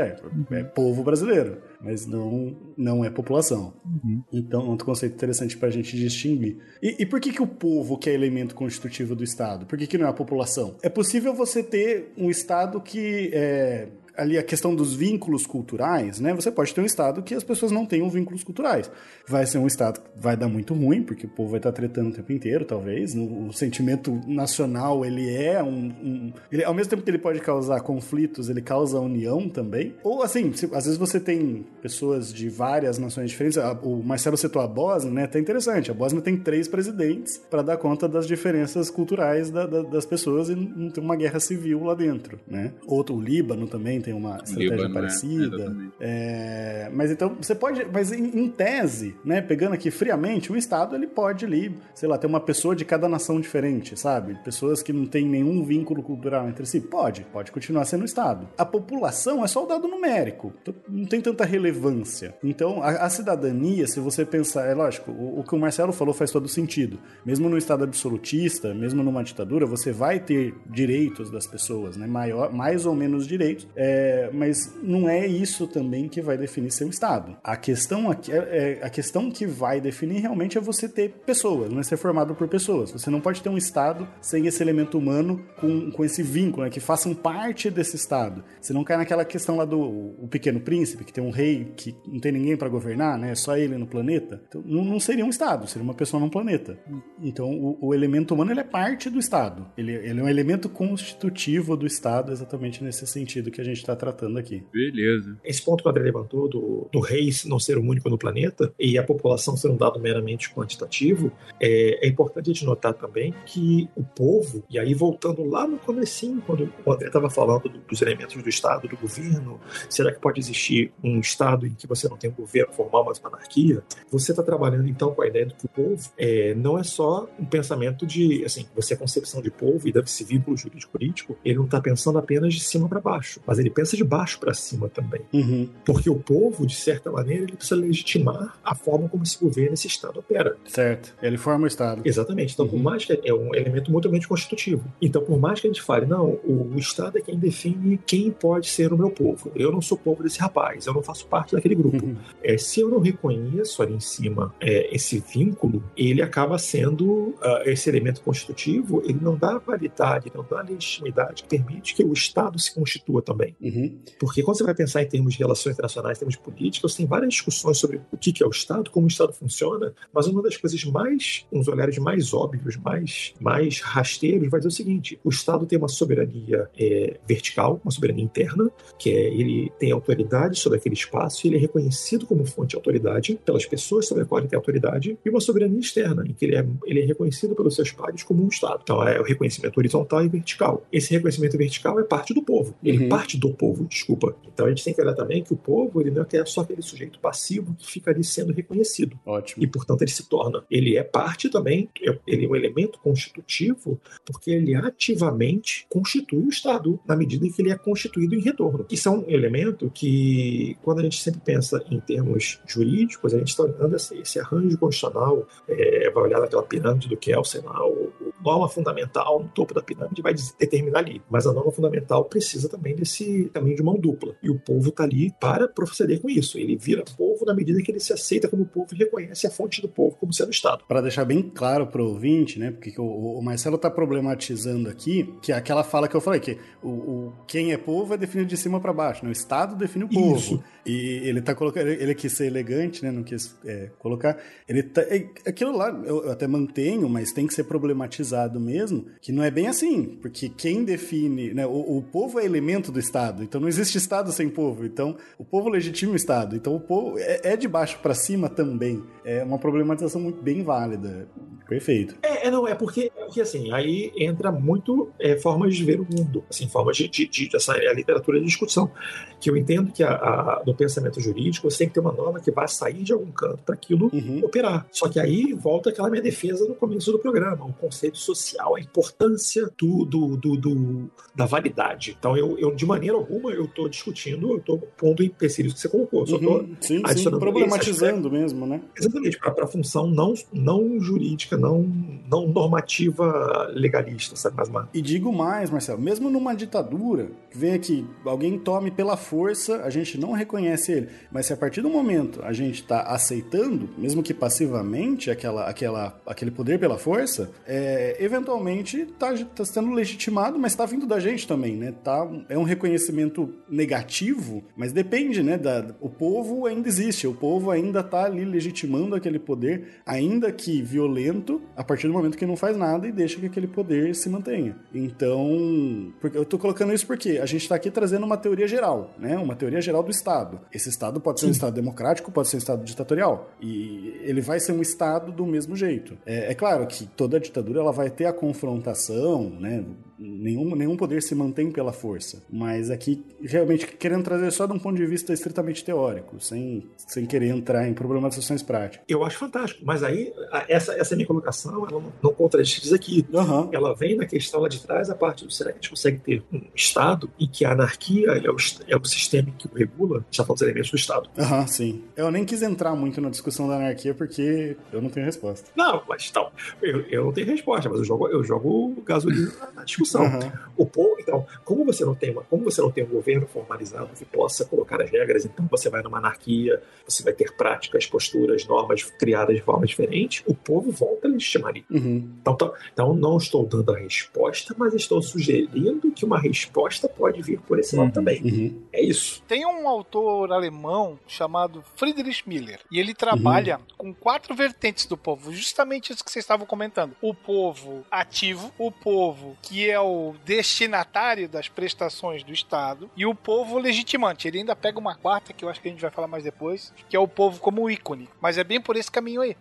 É povo brasileiro, mas não, não é população. Uhum. Então, é um conceito interessante para a gente distinguir. E, e, por que, que o povo que é elemento constitutivo do Estado? Por que, que não é a população? É possível você ter um Estado que é, ali a questão dos vínculos culturais, né? Você pode ter um estado que as pessoas não tenham vínculos culturais. Vai ser um estado que vai dar muito ruim, porque o povo vai estar tretando o tempo inteiro, talvez. O sentimento nacional, ele é um... um ele, ao mesmo tempo que ele pode causar conflitos, ele causa união também. Ou, assim, se, às vezes você tem pessoas de várias nações diferentes. O Marcelo citou a Bósnia, né? Tá interessante. A Bósnia tem três presidentes para dar conta das diferenças culturais da, da, das pessoas e não ter uma guerra civil lá dentro, né? Outro, o Líbano também tem uma estratégia né? parecida. É, mas então, você pode. Mas em, em, tese, né? Pegando aqui friamente, o Estado ele pode ali, sei lá, ter uma pessoa de cada nação diferente, sabe? Pessoas que não têm nenhum vínculo cultural entre si. Pode, pode continuar sendo o Estado. A população é só o dado numérico, então não tem tanta relevância. Então, a, a cidadania, se você pensar, é lógico, o, o que o Marcelo falou faz todo sentido. Mesmo no Estado absolutista, mesmo numa ditadura, você vai ter direitos das pessoas, né? Maior, mais ou menos direitos. É, é, mas não é isso também que vai definir seu estado. A questão aqui é, é, a questão que vai definir realmente é você ter pessoas, não é ser formado por pessoas. Você não pode ter um estado sem esse elemento humano com, com esse vínculo, né, que façam parte desse estado. Você não cai naquela questão lá do o pequeno príncipe, que tem um rei que não tem ninguém para governar, né? É só ele no planeta. Então, não, não, seria um estado, seria uma pessoa num planeta. Então, o, o elemento humano ele é parte do estado. Ele, ele é um elemento constitutivo do estado, exatamente nesse sentido que a gente está tratando aqui. Beleza. Esse ponto que o André levantou do, do rei não ser o único no planeta e a população ser um dado meramente quantitativo, é, é importante a gente notar também que o povo, e aí voltando lá no comecinho, quando o André estava falando do- dos elementos do Estado, do governo, será que pode existir um Estado em que você não tem um governo formal, mas uma anarquia? Você está trabalhando então com a ideia de que o povo é, não é só um pensamento de, assim, você é concepção de povo e deve-se vínculo jurídico-político, ele não está pensando apenas de cima para baixo, mas ele pensa de baixo para cima também. Uhum. Porque o povo, de certa maneira, ele precisa legitimar a forma como esse governo, esse Estado opera. Certo. Ele forma o Estado. Exatamente. Então, por Uhum. mais que é um elemento mutuamente constitutivo. Então, por mais que a gente fale, não, o, Estado é quem define quem pode ser o meu povo. Eu não sou povo desse rapaz, eu não faço parte daquele grupo. Uhum. É, se eu não reconheço ali em cima é, esse vínculo, ele acaba sendo ah, esse elemento constitutivo, ele não dá validade, não dá legitimidade que permite que o Estado se constitua também. Uhum. Porque quando você vai pensar em termos de relações internacionais, em termos políticos, tem várias discussões sobre o que é o Estado, como o Estado funciona, mas uma das coisas mais, uns olhares mais óbvios, mais, mais rasteiros, vai dizer o seguinte: o Estado tem uma soberania é, vertical, uma soberania interna, que é ele tem autoridade sobre aquele espaço ele é reconhecido como fonte de autoridade pelas pessoas sobre a qual ele tem autoridade, e uma soberania externa, em que ele é, ele é reconhecido pelos seus pares como um Estado. Então é o reconhecimento horizontal e vertical. Esse reconhecimento vertical é parte do povo. Ele Uhum. parte do povo, desculpa. Então a gente tem que olhar também que o povo ele não é só aquele sujeito passivo que fica ali sendo reconhecido. Ótimo. E, portanto, ele se torna. Ele é parte também, é- ele é um elemento constitutivo, porque ele ativamente constitui o Estado, na medida em que ele é constituído em retorno. Isso é um elemento que, quando a gente sempre pensa em termos jurídicos, a gente está olhando esse, esse arranjo constitucional, é, vai olhar naquela pirâmide do que é, lá, o, o norma fundamental no topo da pirâmide vai determinar ali. Mas a norma fundamental precisa também desse caminho de mão dupla. E o povo está ali para proceder com isso. Ele vira povo na medida que ele se aceita como povo e reconhece a fonte do povo como sendo Estado. Para deixar bem claro pro ouvinte, né? Porque o, o Marcelo tá problematizando aqui, que é aquela fala que eu falei, que o, o- quem é povo é definido de cima para baixo, né? O Estado define o povo. Isso. E ele tá colocando, ele, ele quis ser elegante, né? Não quis é, colocar. Ele tá, é- aquilo lá eu, eu até mantenho, mas tem que ser problematizado mesmo, que não é bem assim, porque quem define, né? O, o povo é elemento do Estado, então não existe Estado sem povo. Então o povo legitima o Estado. Então o povo é, é de baixo para cima também. É uma problematização muito bem válida. Perfeito. É, é, não, é porque, é porque assim, aí entra muito é, formas de ver o mundo, assim, formas de, de, de essa é a literatura de discussão. Que eu entendo que a, a- no pensamento jurídico você tem que ter uma norma que vai sair de algum canto para aquilo Uhum. operar. Só que aí volta aquela minha defesa no começo do programa, o conceito social, a importância do, do, do- do- da validade. Então, eu, eu, de maneira alguma, eu estou discutindo, eu estou pondo empecilhos que você colocou. Só tô Uhum. Sim, sim, adicionando problematizando mesmo, né? Exatamente, para a função não, não jurídica, não, não normativa legalista, sabe? Mas uma, E digo mais, Marcelo, mesmo numa ditadura, que vem aqui, alguém tome pela força, a gente não reconhece ele. Mas se a partir do momento a gente está aceitando, mesmo que passivamente, aquela, aquela, aquele poder pela força, é, eventualmente está tá sendo legitimado, mas está vindo da gente também, né? Tá, é um reconhecimento negativo, mas depende, né? Da, o povo ainda existe, o povo ainda está ali legitimando aquele poder, ainda que violento, a partir do momento que não faz nada e deixa que aquele poder se mantenha. Então, porque eu tô colocando isso porque a gente tá aqui trazendo uma teoria geral, né? Uma teoria geral do Estado. Esse Estado pode ser um Estado democrático, pode ser um Estado ditatorial. E ele vai ser um Estado do mesmo jeito. É, é claro que toda ditadura ela vai ter a confrontação, né? Nenhum, nenhum poder se mantém pela força. Mas aqui, realmente, querendo trazer só de um ponto de vista estritamente teórico, sem, sem querer entrar em problematizações práticas. eu acho fantástico. Mas aí, essa, essa minha colocação, ela não, não contradiz aqui. Aham. Ela vem na questão lá de trás, a parte do será que a gente consegue ter um Estado em que a anarquia é o, é o sistema que o regula, já falando dos elementos do Estado. Aham, sim. Eu nem quis entrar muito na discussão da anarquia porque eu não tenho resposta. Não, mas então, eu, eu não tenho resposta, mas eu jogo, eu jogo gasolina na- na discussão. Aham. O povo, então, como você não tem uma, como você não tem um governo formalizado que possa colocar as regras, então você vai numa anarquia, você vai ter práticas, posturas, normas criadas de forma diferente, o povo volta a legitimaria. Uhum. Então, tá- então não estou dando a resposta, mas estou sugerindo que uma resposta pode vir por esse lado Uhum. também. Uhum. É isso. Tem um autor alemão chamado Friedrich Miller e ele trabalha com quatro vertentes do povo, justamente isso que vocês estavam comentando: o povo ativo, o povo que é o destinatário das prestações do Estado e o povo legitimante. Ele ainda pega uma quarta, que eu acho que a gente vai falar mais depois, que é o povo como ícone. Mas é bem por esse caminho aí.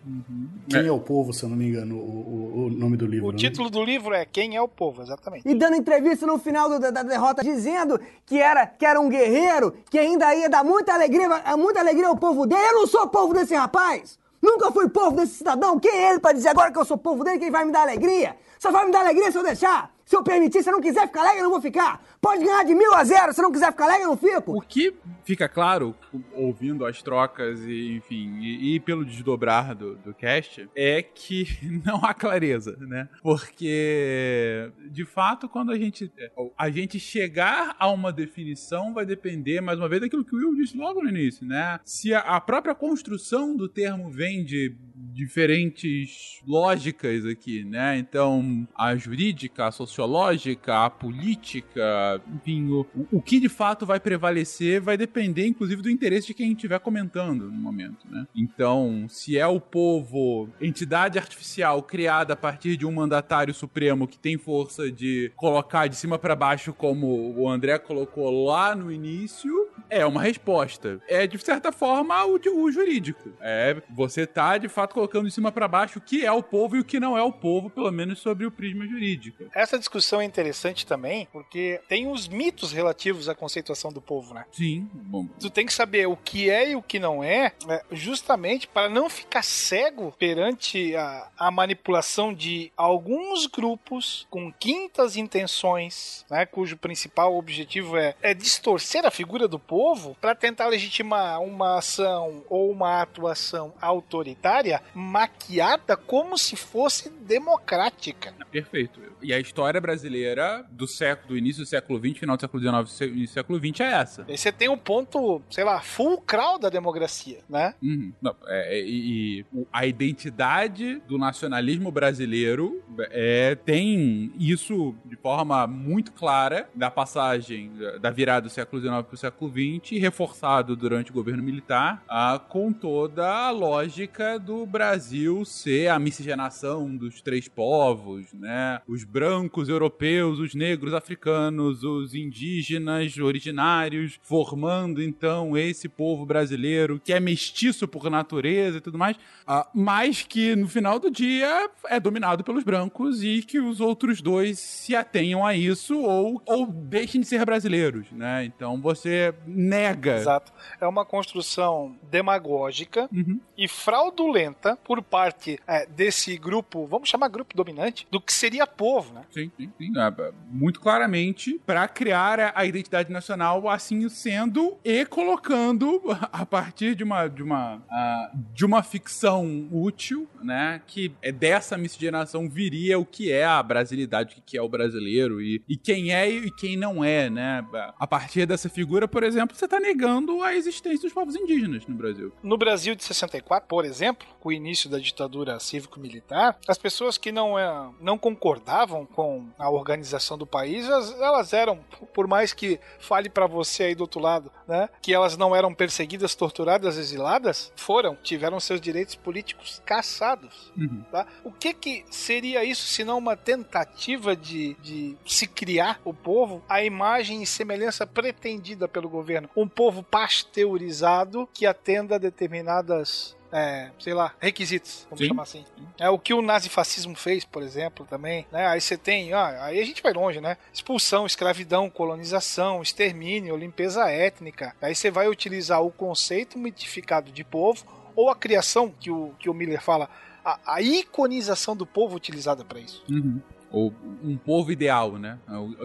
Quem é. o povo, se eu não me engano, o, o, o nome do livro. O né? título do livro é Quem é o Povo, exatamente. E dando entrevista no final do- da, da derrota, dizendo que era, que era um guerreiro, que ainda ia dar muita alegria, muita alegria ao povo dele. Eu não sou povo desse rapaz! Nunca fui povo desse cidadão. Quem é ele pra dizer agora que eu sou povo dele? Quem vai me dar alegria? Só vai me dar alegria se eu deixar. Se eu permitir, se eu não quiser ficar alegre, eu não vou ficar. Pode ganhar de mil a zero. Se não quiser ficar alegre, eu não fico. O que fica claro, ouvindo as trocas e, enfim, e, e pelo desdobrar do, do cast, é que não há clareza, né? Porque, de fato, quando a gente, a gente chegar a uma definição vai depender, mais uma vez, daquilo que o Will disse logo no início, né? Se a, a própria construção do termo vem de diferentes lógicas aqui, né? Então, a jurídica, a sociológica, a política, enfim, o, o que de fato vai prevalecer vai depender, inclusive, do interesse de quem estiver comentando no momento, né? Então, se é o povo, entidade artificial criada a partir de um mandatário supremo que tem força de colocar de cima para baixo, como o André colocou lá no início, é uma resposta. É, de certa forma, o, o jurídico. É, você tá, de fato, colocando de cima para baixo o que é o povo e o que não é o povo, pelo menos sobre o prisma jurídico. Essa discussão é interessante também, porque tem os mitos relativos à conceituação do povo, né? Sim, bom. Tu tem que saber o que é e o que não é, né, justamente para não ficar cego perante a, a manipulação de alguns grupos com quintas intenções, né, cujo principal objetivo é, é distorcer a figura do povo para tentar legitimar uma ação ou uma atuação autoritária maquiada como se fosse democrática. Perfeito. E a história brasileira do século, do início do século XX, final do século XIX e início do século XX é essa. Aí você tem um ponto, sei lá, fulcral da democracia, né? Uhum. Não, é, é, e, e a identidade do nacionalismo brasileiro é, tem isso de forma muito clara da passagem da virada do século XIX para o século XX, reforçado durante o governo militar, ah, com toda a lógica do Brasil ser a miscigenação dos três povos, né? Os brancos europeus, os negros africanos, os indígenas originários, formando então esse povo brasileiro que é mestiço por natureza e tudo mais, ah, mas que no final do dia é dominado pelos brancos e que os outros dois se atenham a isso ou, ou deixem de ser brasileiros, né? Então você nega. Exato. É uma construção demagógica Uhum. e fraudulenta por parte é, desse grupo, vamos chamar grupo dominante, do que seria povo, né? Sim, sim, sim. Ah, Muito claramente para criar a- identidade nacional, assim sendo e colocando a partir de uma de uma ah, de uma ficção útil, né? Que é dessa miscigenação viria o que é a brasilidade, o que é o brasileiro e, e quem é e quem não é, né? A partir dessa figura, por exemplo, você está negando a existência dos povos indígenas no Brasil. No Brasil de 64, por exemplo, com o início da ditadura cívico-militar, as pessoas que não, é, não concordavam com a organização do país, elas, elas eram, por mais que fale pra você aí do outro lado, né, que elas não eram perseguidas, torturadas, exiladas, foram, tiveram seus direitos políticos caçados. Uhum. Tá? O que, que seria isso se não uma tentativa de, de se criar o povo à imagem e semelhança pretendida pelo governo? Um povo pasteurizado que atenda a determinadas. é, sei lá, requisitos, vamos Sim. chamar assim. É o que o nazifascismo fez, por exemplo, também. Né? Aí você tem, ah, aí a gente vai longe, né? Expulsão, escravidão, colonização, extermínio, limpeza étnica. Aí você vai utilizar o conceito mitificado de povo ou a criação que o, que o Miller fala, a, a iconização do povo utilizada para isso. Uhum. Ou um povo ideal, né?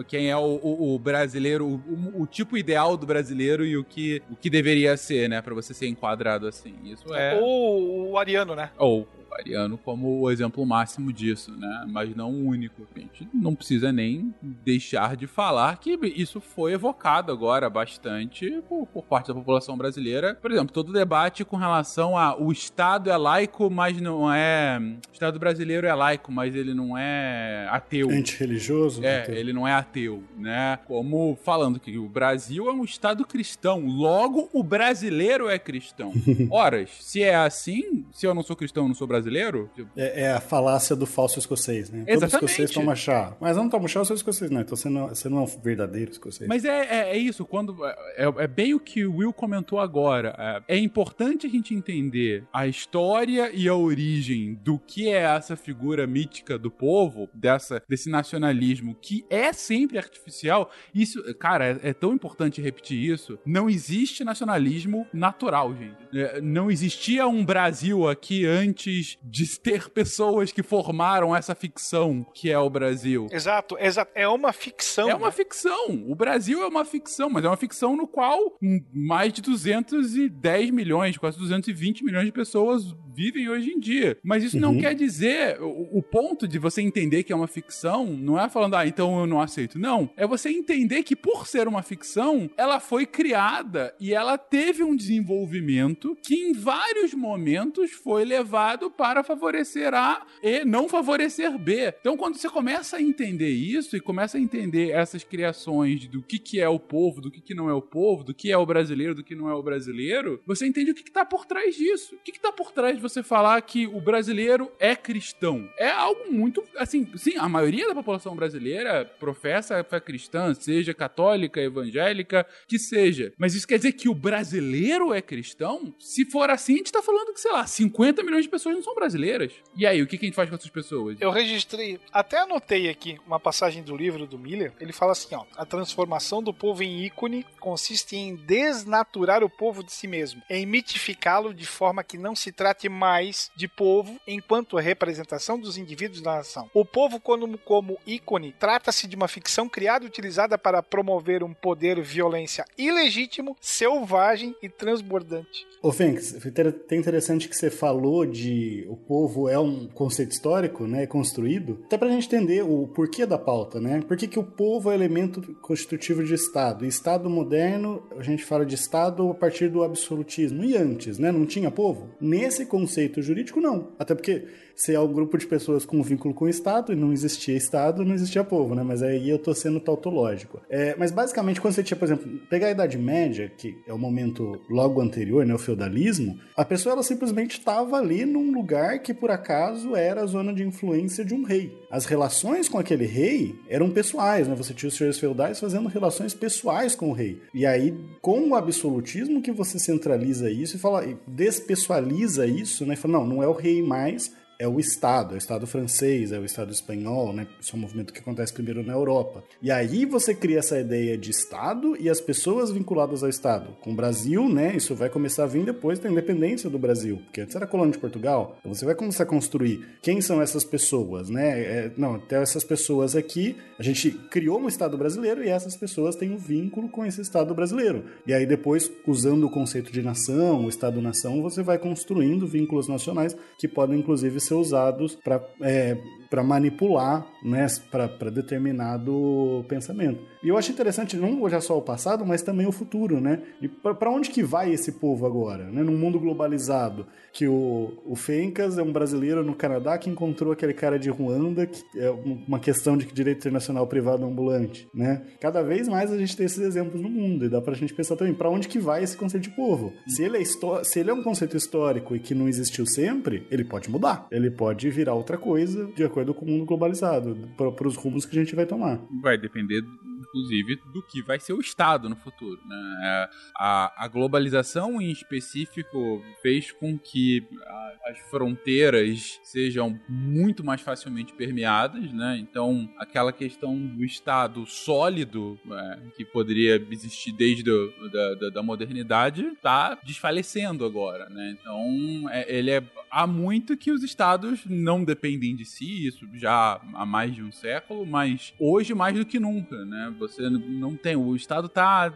Quem é o, o- o brasileiro, o, o- tipo ideal do brasileiro e o que, o que deveria ser, né? Pra você ser enquadrado assim. Isso é. Ou o ariano, né? Ou ariano como o exemplo máximo disso, né? Mas não o único. A gente não precisa nem deixar de falar que isso foi evocado agora bastante por, por parte da população brasileira. Por exemplo, todo o debate com relação a o Estado é laico, mas não é. O Estado brasileiro é laico, mas ele não é ateu. Antirreligioso? É, Então, ele não é ateu, né? Como falando que o Brasil é um estado cristão, logo o brasileiro é cristão. Ora, se é assim, se eu não sou cristão, eu não sou brasileiro, brasileiro? É, é a falácia do falso escocês, né? Todo Exatamente. escocês toma chá. Mas eu não tomo chá, eu sou escocês, não. Então você não, você não é um verdadeiro escocês. Mas é, é, é isso, quando. É, é bem o que o Will comentou agora. É, é importante a gente entender a história e a origem do que é essa figura mítica do povo, dessa, desse nacionalismo que é sempre artificial. Isso, cara, é, é tão importante repetir isso. Não existe nacionalismo natural, gente. É, não existia um Brasil aqui antes de ter pessoas que formaram essa ficção que é o Brasil. Exato, exato. É uma ficção. É uma né? ficção. O Brasil é uma ficção, mas é uma ficção no qual mais de 210 milhões, quase 220 milhões de pessoas vivem hoje em dia. Mas isso não Uhum. quer dizer. O, o ponto de você entender que é uma ficção não é falando, ah, então eu não aceito. Não. É você entender que por ser uma ficção, ela foi criada e ela teve um desenvolvimento que em vários momentos foi levado para favorecer A e não favorecer B. Então, quando você começa a entender isso e começa a entender essas criações do que, que é o povo, do que, que não é o povo, do que é o brasileiro, do que não é o brasileiro, você entende o que, que tá por trás disso. O que, que tá por trás de você falar que o brasileiro é cristão? É algo muito. Assim, sim, a maioria da população brasileira professa a fé cristã, seja católica, evangélica, que seja. Mas isso quer dizer que o brasileiro é cristão? Se for assim, a gente tá falando que, sei lá, 50 milhões de pessoas não são brasileiras. E aí, o que, a gente faz com essas pessoas? Eu registrei, até anotei aqui uma passagem do livro do Miller. Ele fala assim: ó, a transformação do povo em ícone consiste em desnaturar o povo de si mesmo, em mitificá-lo de forma que não se trate mais de povo enquanto representação dos indivíduos da nação. O povo, como, como ícone, trata-se de uma ficção criada e utilizada para promover um poder violência ilegítimo, selvagem e transbordante. Ô, Fênix, até interessante que você falou de o povo é um conceito histórico, né, construído, até pra gente entender o porquê da pauta, né? Por que, que o povo é elemento constitutivo de Estado? Estado moderno, a gente fala de Estado a partir do absolutismo. E antes, né? Não tinha povo? Nesse conceito jurídico, não. Até porque se é um grupo de pessoas com vínculo com o Estado e não existia Estado, não existia povo, né? Mas aí eu tô sendo tautológico. É, mas basicamente, quando você tinha, por exemplo, pegar a Idade Média, que é o momento logo anterior, né? O feudalismo, a pessoa ela simplesmente estava ali num lugar que por acaso era a zona de influência de um rei. As relações com aquele rei eram pessoais, né? Você tinha os senhores feudais fazendo relações pessoais com o rei. E aí, com o absolutismo que você centraliza isso e fala, e despessoaliza isso, né? E fala, não, não é o rei mais, é o Estado, é o Estado francês, é o Estado espanhol, né? Isso é um movimento que acontece primeiro na Europa. E aí você cria essa ideia de Estado e as pessoas vinculadas ao Estado. Com o Brasil, né? Isso vai começar a vir depois da independência do Brasil, porque antes era colônia de Portugal. Então você vai começar a construir quem são essas pessoas, né? É, não, até essas pessoas aqui, a gente criou um Estado brasileiro e essas pessoas têm um vínculo com esse Estado brasileiro. E aí depois, usando o conceito de nação, o Estado-nação, você vai construindo vínculos nacionais que podem inclusive ser usados para é, para manipular, né, para determinado pensamento. E eu acho interessante não olhar só o passado, mas também o futuro, né? E para onde que vai esse povo agora, né? Num mundo globalizado, que o, o Fencas é um brasileiro no Canadá que encontrou aquele cara de Ruanda, que é uma questão de direito internacional privado ambulante, né? Cada vez mais a gente tem esses exemplos no mundo e dá pra gente pensar também para onde que vai esse conceito de povo. Se ele, é se ele é um conceito histórico e que não existiu sempre, ele pode mudar. Ele pode virar outra coisa de acordo com o mundo globalizado, para os rumos que a gente vai tomar. vai depender, inclusive, do que vai ser o Estado no futuro. Né? É, A, a globalização, em específico, fez com que a- as fronteiras sejam muito mais facilmente permeadas. Né? Então, aquela questão do Estado sólido, é, que poderia existir desde o, da, da, da modernidade, está desfalecendo agora. Né? Então, é- ele é há muito que os estados não dependem de si, isso já há mais de um século, mas hoje mais do que nunca, né? Você não tem, o estado está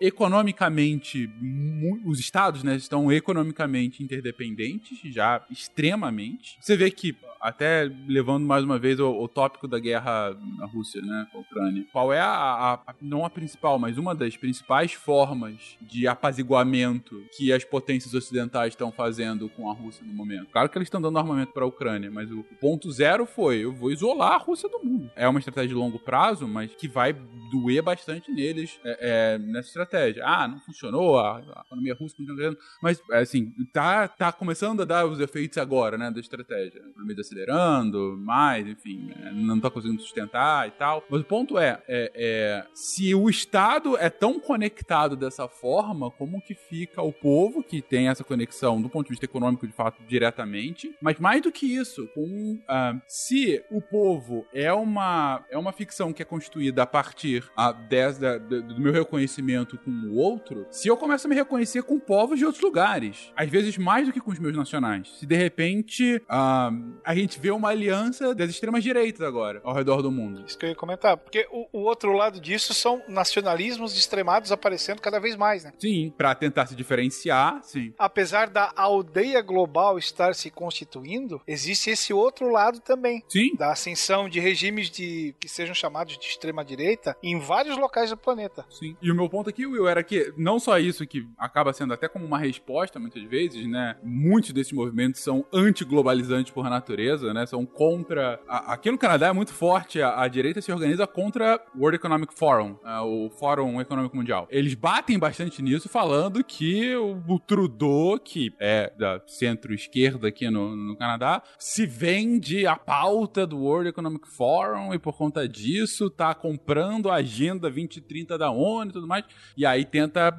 economicamente, mu- os estados, né, estão economicamente interdependentes, já extremamente. Você vê que até levando mais uma vez o, o tópico da guerra na Rússia, né, com a Ucrânia. Qual é a, a- não a principal, mas uma das principais formas de apaziguamento que as potências ocidentais estão fazendo com a Rússia no momento. Claro que eles estão dando armamento para a Ucrânia, mas o ponto zero foi: eu vou isolar a Rússia do mundo. É uma estratégia de longo prazo, mas que vai doer bastante neles é, é, nessa estratégia. Ah, não funcionou, a, a economia russa continua mas assim, tá, tá começando a dar os efeitos agora, né, da estratégia. A economia acelerando, mais, enfim, é, não tá conseguindo sustentar e tal. Mas o ponto é, é, é, se o Estado é tão conectado dessa forma, como que fica o povo que tem essa conexão do ponto de vista econômico, de fato, diretamente? Mas mais do que isso, com, uh, se o povo é uma, é uma ficção que é constituída a partir a, des, da, do meu reconhecimento com o outro, se eu começo a me reconhecer com povos de outros lugares, às vezes mais do que com os meus nacionais, se de repente uh, a gente vê uma aliança das extremas direitas agora ao redor do mundo. Isso que eu ia comentar, porque o, o outro lado disso são nacionalismos extremados aparecendo cada vez mais, né? Sim, para tentar se diferenciar, sim. Apesar da aldeia global estar se constituindo, existe esse outro lado também. Sim. Da ascensão de regimes de que sejam chamados de extrema direita em vários locais do planeta. Sim. E o meu ponto aqui, Will, era que não só isso que acaba sendo até como uma resposta muitas vezes, né? Muitos desses movimentos são anti-globalizantes por natureza, né? São contra. Aqui no Canadá é muito forte, a, a direita se organiza contra o World Economic Forum, uh, o Fórum Econômico Mundial. Eles batem bastante nisso, falando que o, o Trudeau, que é da centro-esquerda aqui no, no Canadá, se vende a pauta do World Economic Forum e por conta disso tá comprando a agenda 2030 da ONU e tudo mais. E aí tenta,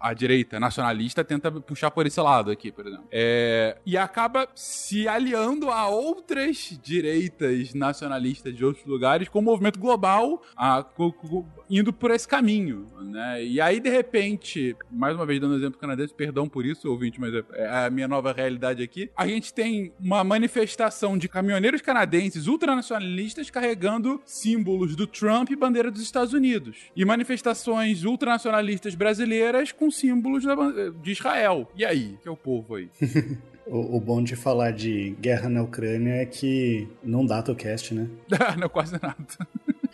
a direita nacionalista tenta puxar por esse lado aqui, por exemplo. É, e acaba se aliando a outras direitas nacionalistas de outros lugares com o movimento global, a, indo por esse caminho, né? E aí, de repente, mais uma vez dando exemplo canadense, perdão por isso, ouvinte, mas é, é a minha nova realidade aqui, a gente tem uma manifestação de caminhoneiros canadenses ultranacionalistas carregando símbolos do Trump e bandeira dos Estados Unidos. E manifestações ultranacionalistas brasileiras com símbolos de Israel. E aí? Que é o povo aí? O, o, bom de falar de guerra na Ucrânia é que não dá cast, né? não, quase nada.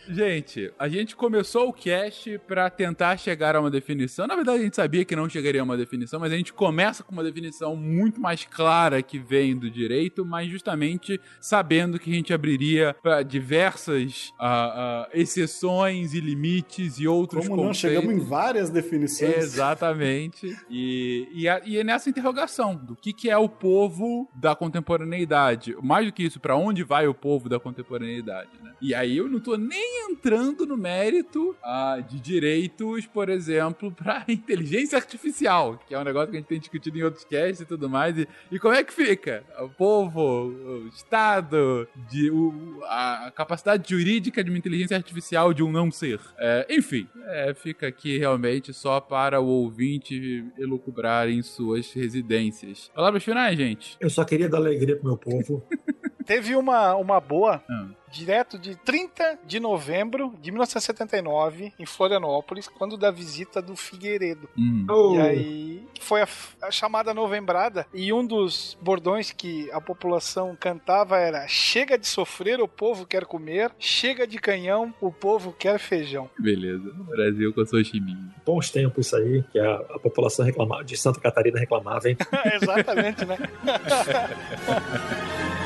Gente, a gente começou o cast para tentar chegar a uma definição. Na verdade, a gente sabia que não chegaria a uma definição, mas a gente começa com uma definição muito mais clara que vem do direito, mas justamente sabendo que a gente abriria para diversas uh, uh, exceções e limites e outros Como conceitos. não? Chegamos em várias definições. Exatamente. E, e, a, e é nessa interrogação do que, que é o povo da contemporaneidade. Mais do que isso, para onde vai o povo da contemporaneidade, né? E aí eu não tô nem entrando no mérito ah, de direitos, por exemplo, para inteligência artificial, que é um negócio que a gente tem discutido em outros casts e tudo mais. E, e como é que fica? O povo, o Estado, de, o, a capacidade jurídica de uma inteligência artificial de um não ser. É, enfim, é, fica aqui realmente só para o ouvinte elucubrar em suas residências. Palavras finais, gente? Eu só queria dar alegria pro meu povo. Teve uma, uma boa. Hum direto de 30 de novembro de 1979, em Florianópolis, quando da visita do Figueiredo. Hum. Oh. E aí foi a, a, chamada novembrada, e um dos bordões que a população cantava era: Chega de sofrer, o povo quer comer, chega de canhão, o povo quer feijão. Beleza. Brasil com a chiminha. Bons tempos isso aí, que a, a população reclamava, de Santa Catarina reclamava, hein? Exatamente, né?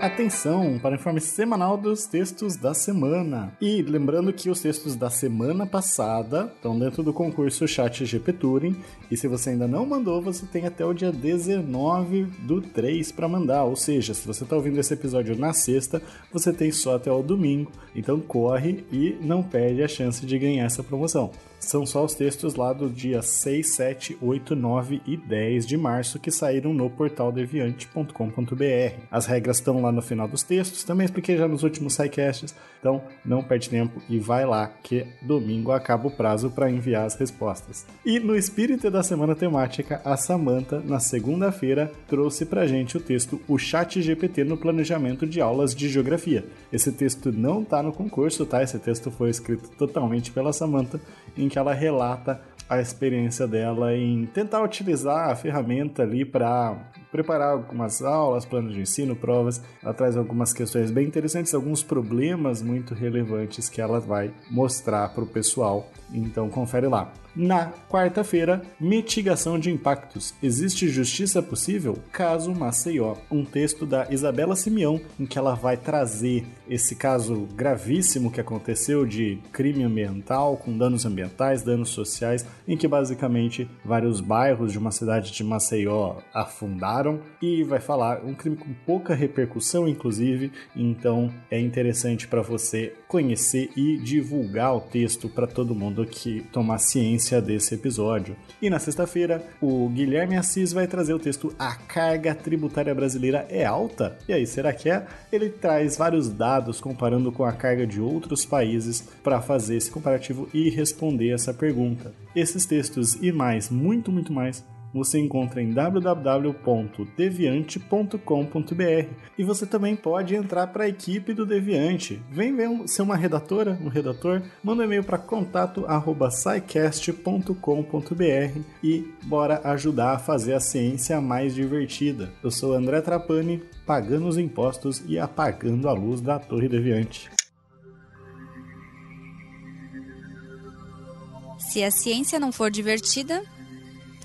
Atenção para o informe semanal dos textos da semana. E lembrando que os textos da semana passada estão dentro do concurso Chat GP Turing. E se você ainda não mandou, você tem até o dia 19 do 3 para mandar. Ou seja, se você está ouvindo esse episódio na sexta, você tem só até o domingo. Então corre e não perde a chance de ganhar essa promoção. São só os textos lá do dia 6, 7, 8, 9 e 10 de março que saíram no portal deviante.com.br. As regras estão lá no final dos textos, também expliquei já nos últimos sidecasts, então não perde tempo e vai lá que domingo acaba o prazo para enviar as respostas. E no espírito da semana temática, a Samantha, na segunda-feira, trouxe pra gente o texto O Chat GPT no Planejamento de Aulas de Geografia. Esse texto não tá no concurso, tá? Esse texto foi escrito totalmente pela Samantha que ela relata a experiência dela em tentar utilizar a ferramenta ali para preparar algumas aulas, planos de ensino, provas. Ela traz algumas questões bem interessantes, alguns problemas muito relevantes que ela vai mostrar para o pessoal. Então confere lá. Na quarta-feira, mitigação de impactos. Existe justiça possível? Caso Maceió. Um texto da Isabela Simeão, em que ela vai trazer esse caso gravíssimo que aconteceu de crime ambiental, com danos ambientais, danos sociais, em que basicamente vários bairros de uma cidade de Maceió afundaram e vai falar um crime com pouca repercussão, inclusive. Então é interessante para você conhecer e divulgar o texto para todo mundo que tomar ciência desse episódio. E na sexta-feira, o Guilherme Assis vai trazer o texto A Carga Tributária Brasileira é Alta? E aí, será que é? Ele traz vários dados comparando com a carga de outros países para fazer esse comparativo e responder essa pergunta. Esses textos e mais, muito, muito mais, você encontra em www.deviante.com.br e você também pode entrar para a equipe do Deviante. Vem ver ser uma redatora, um redator, manda um e-mail para contato@scicast.com.br e bora ajudar a fazer a ciência mais divertida. Eu sou André Trapani, pagando os impostos e apagando a luz da Torre Deviante. Se a ciência não for divertida,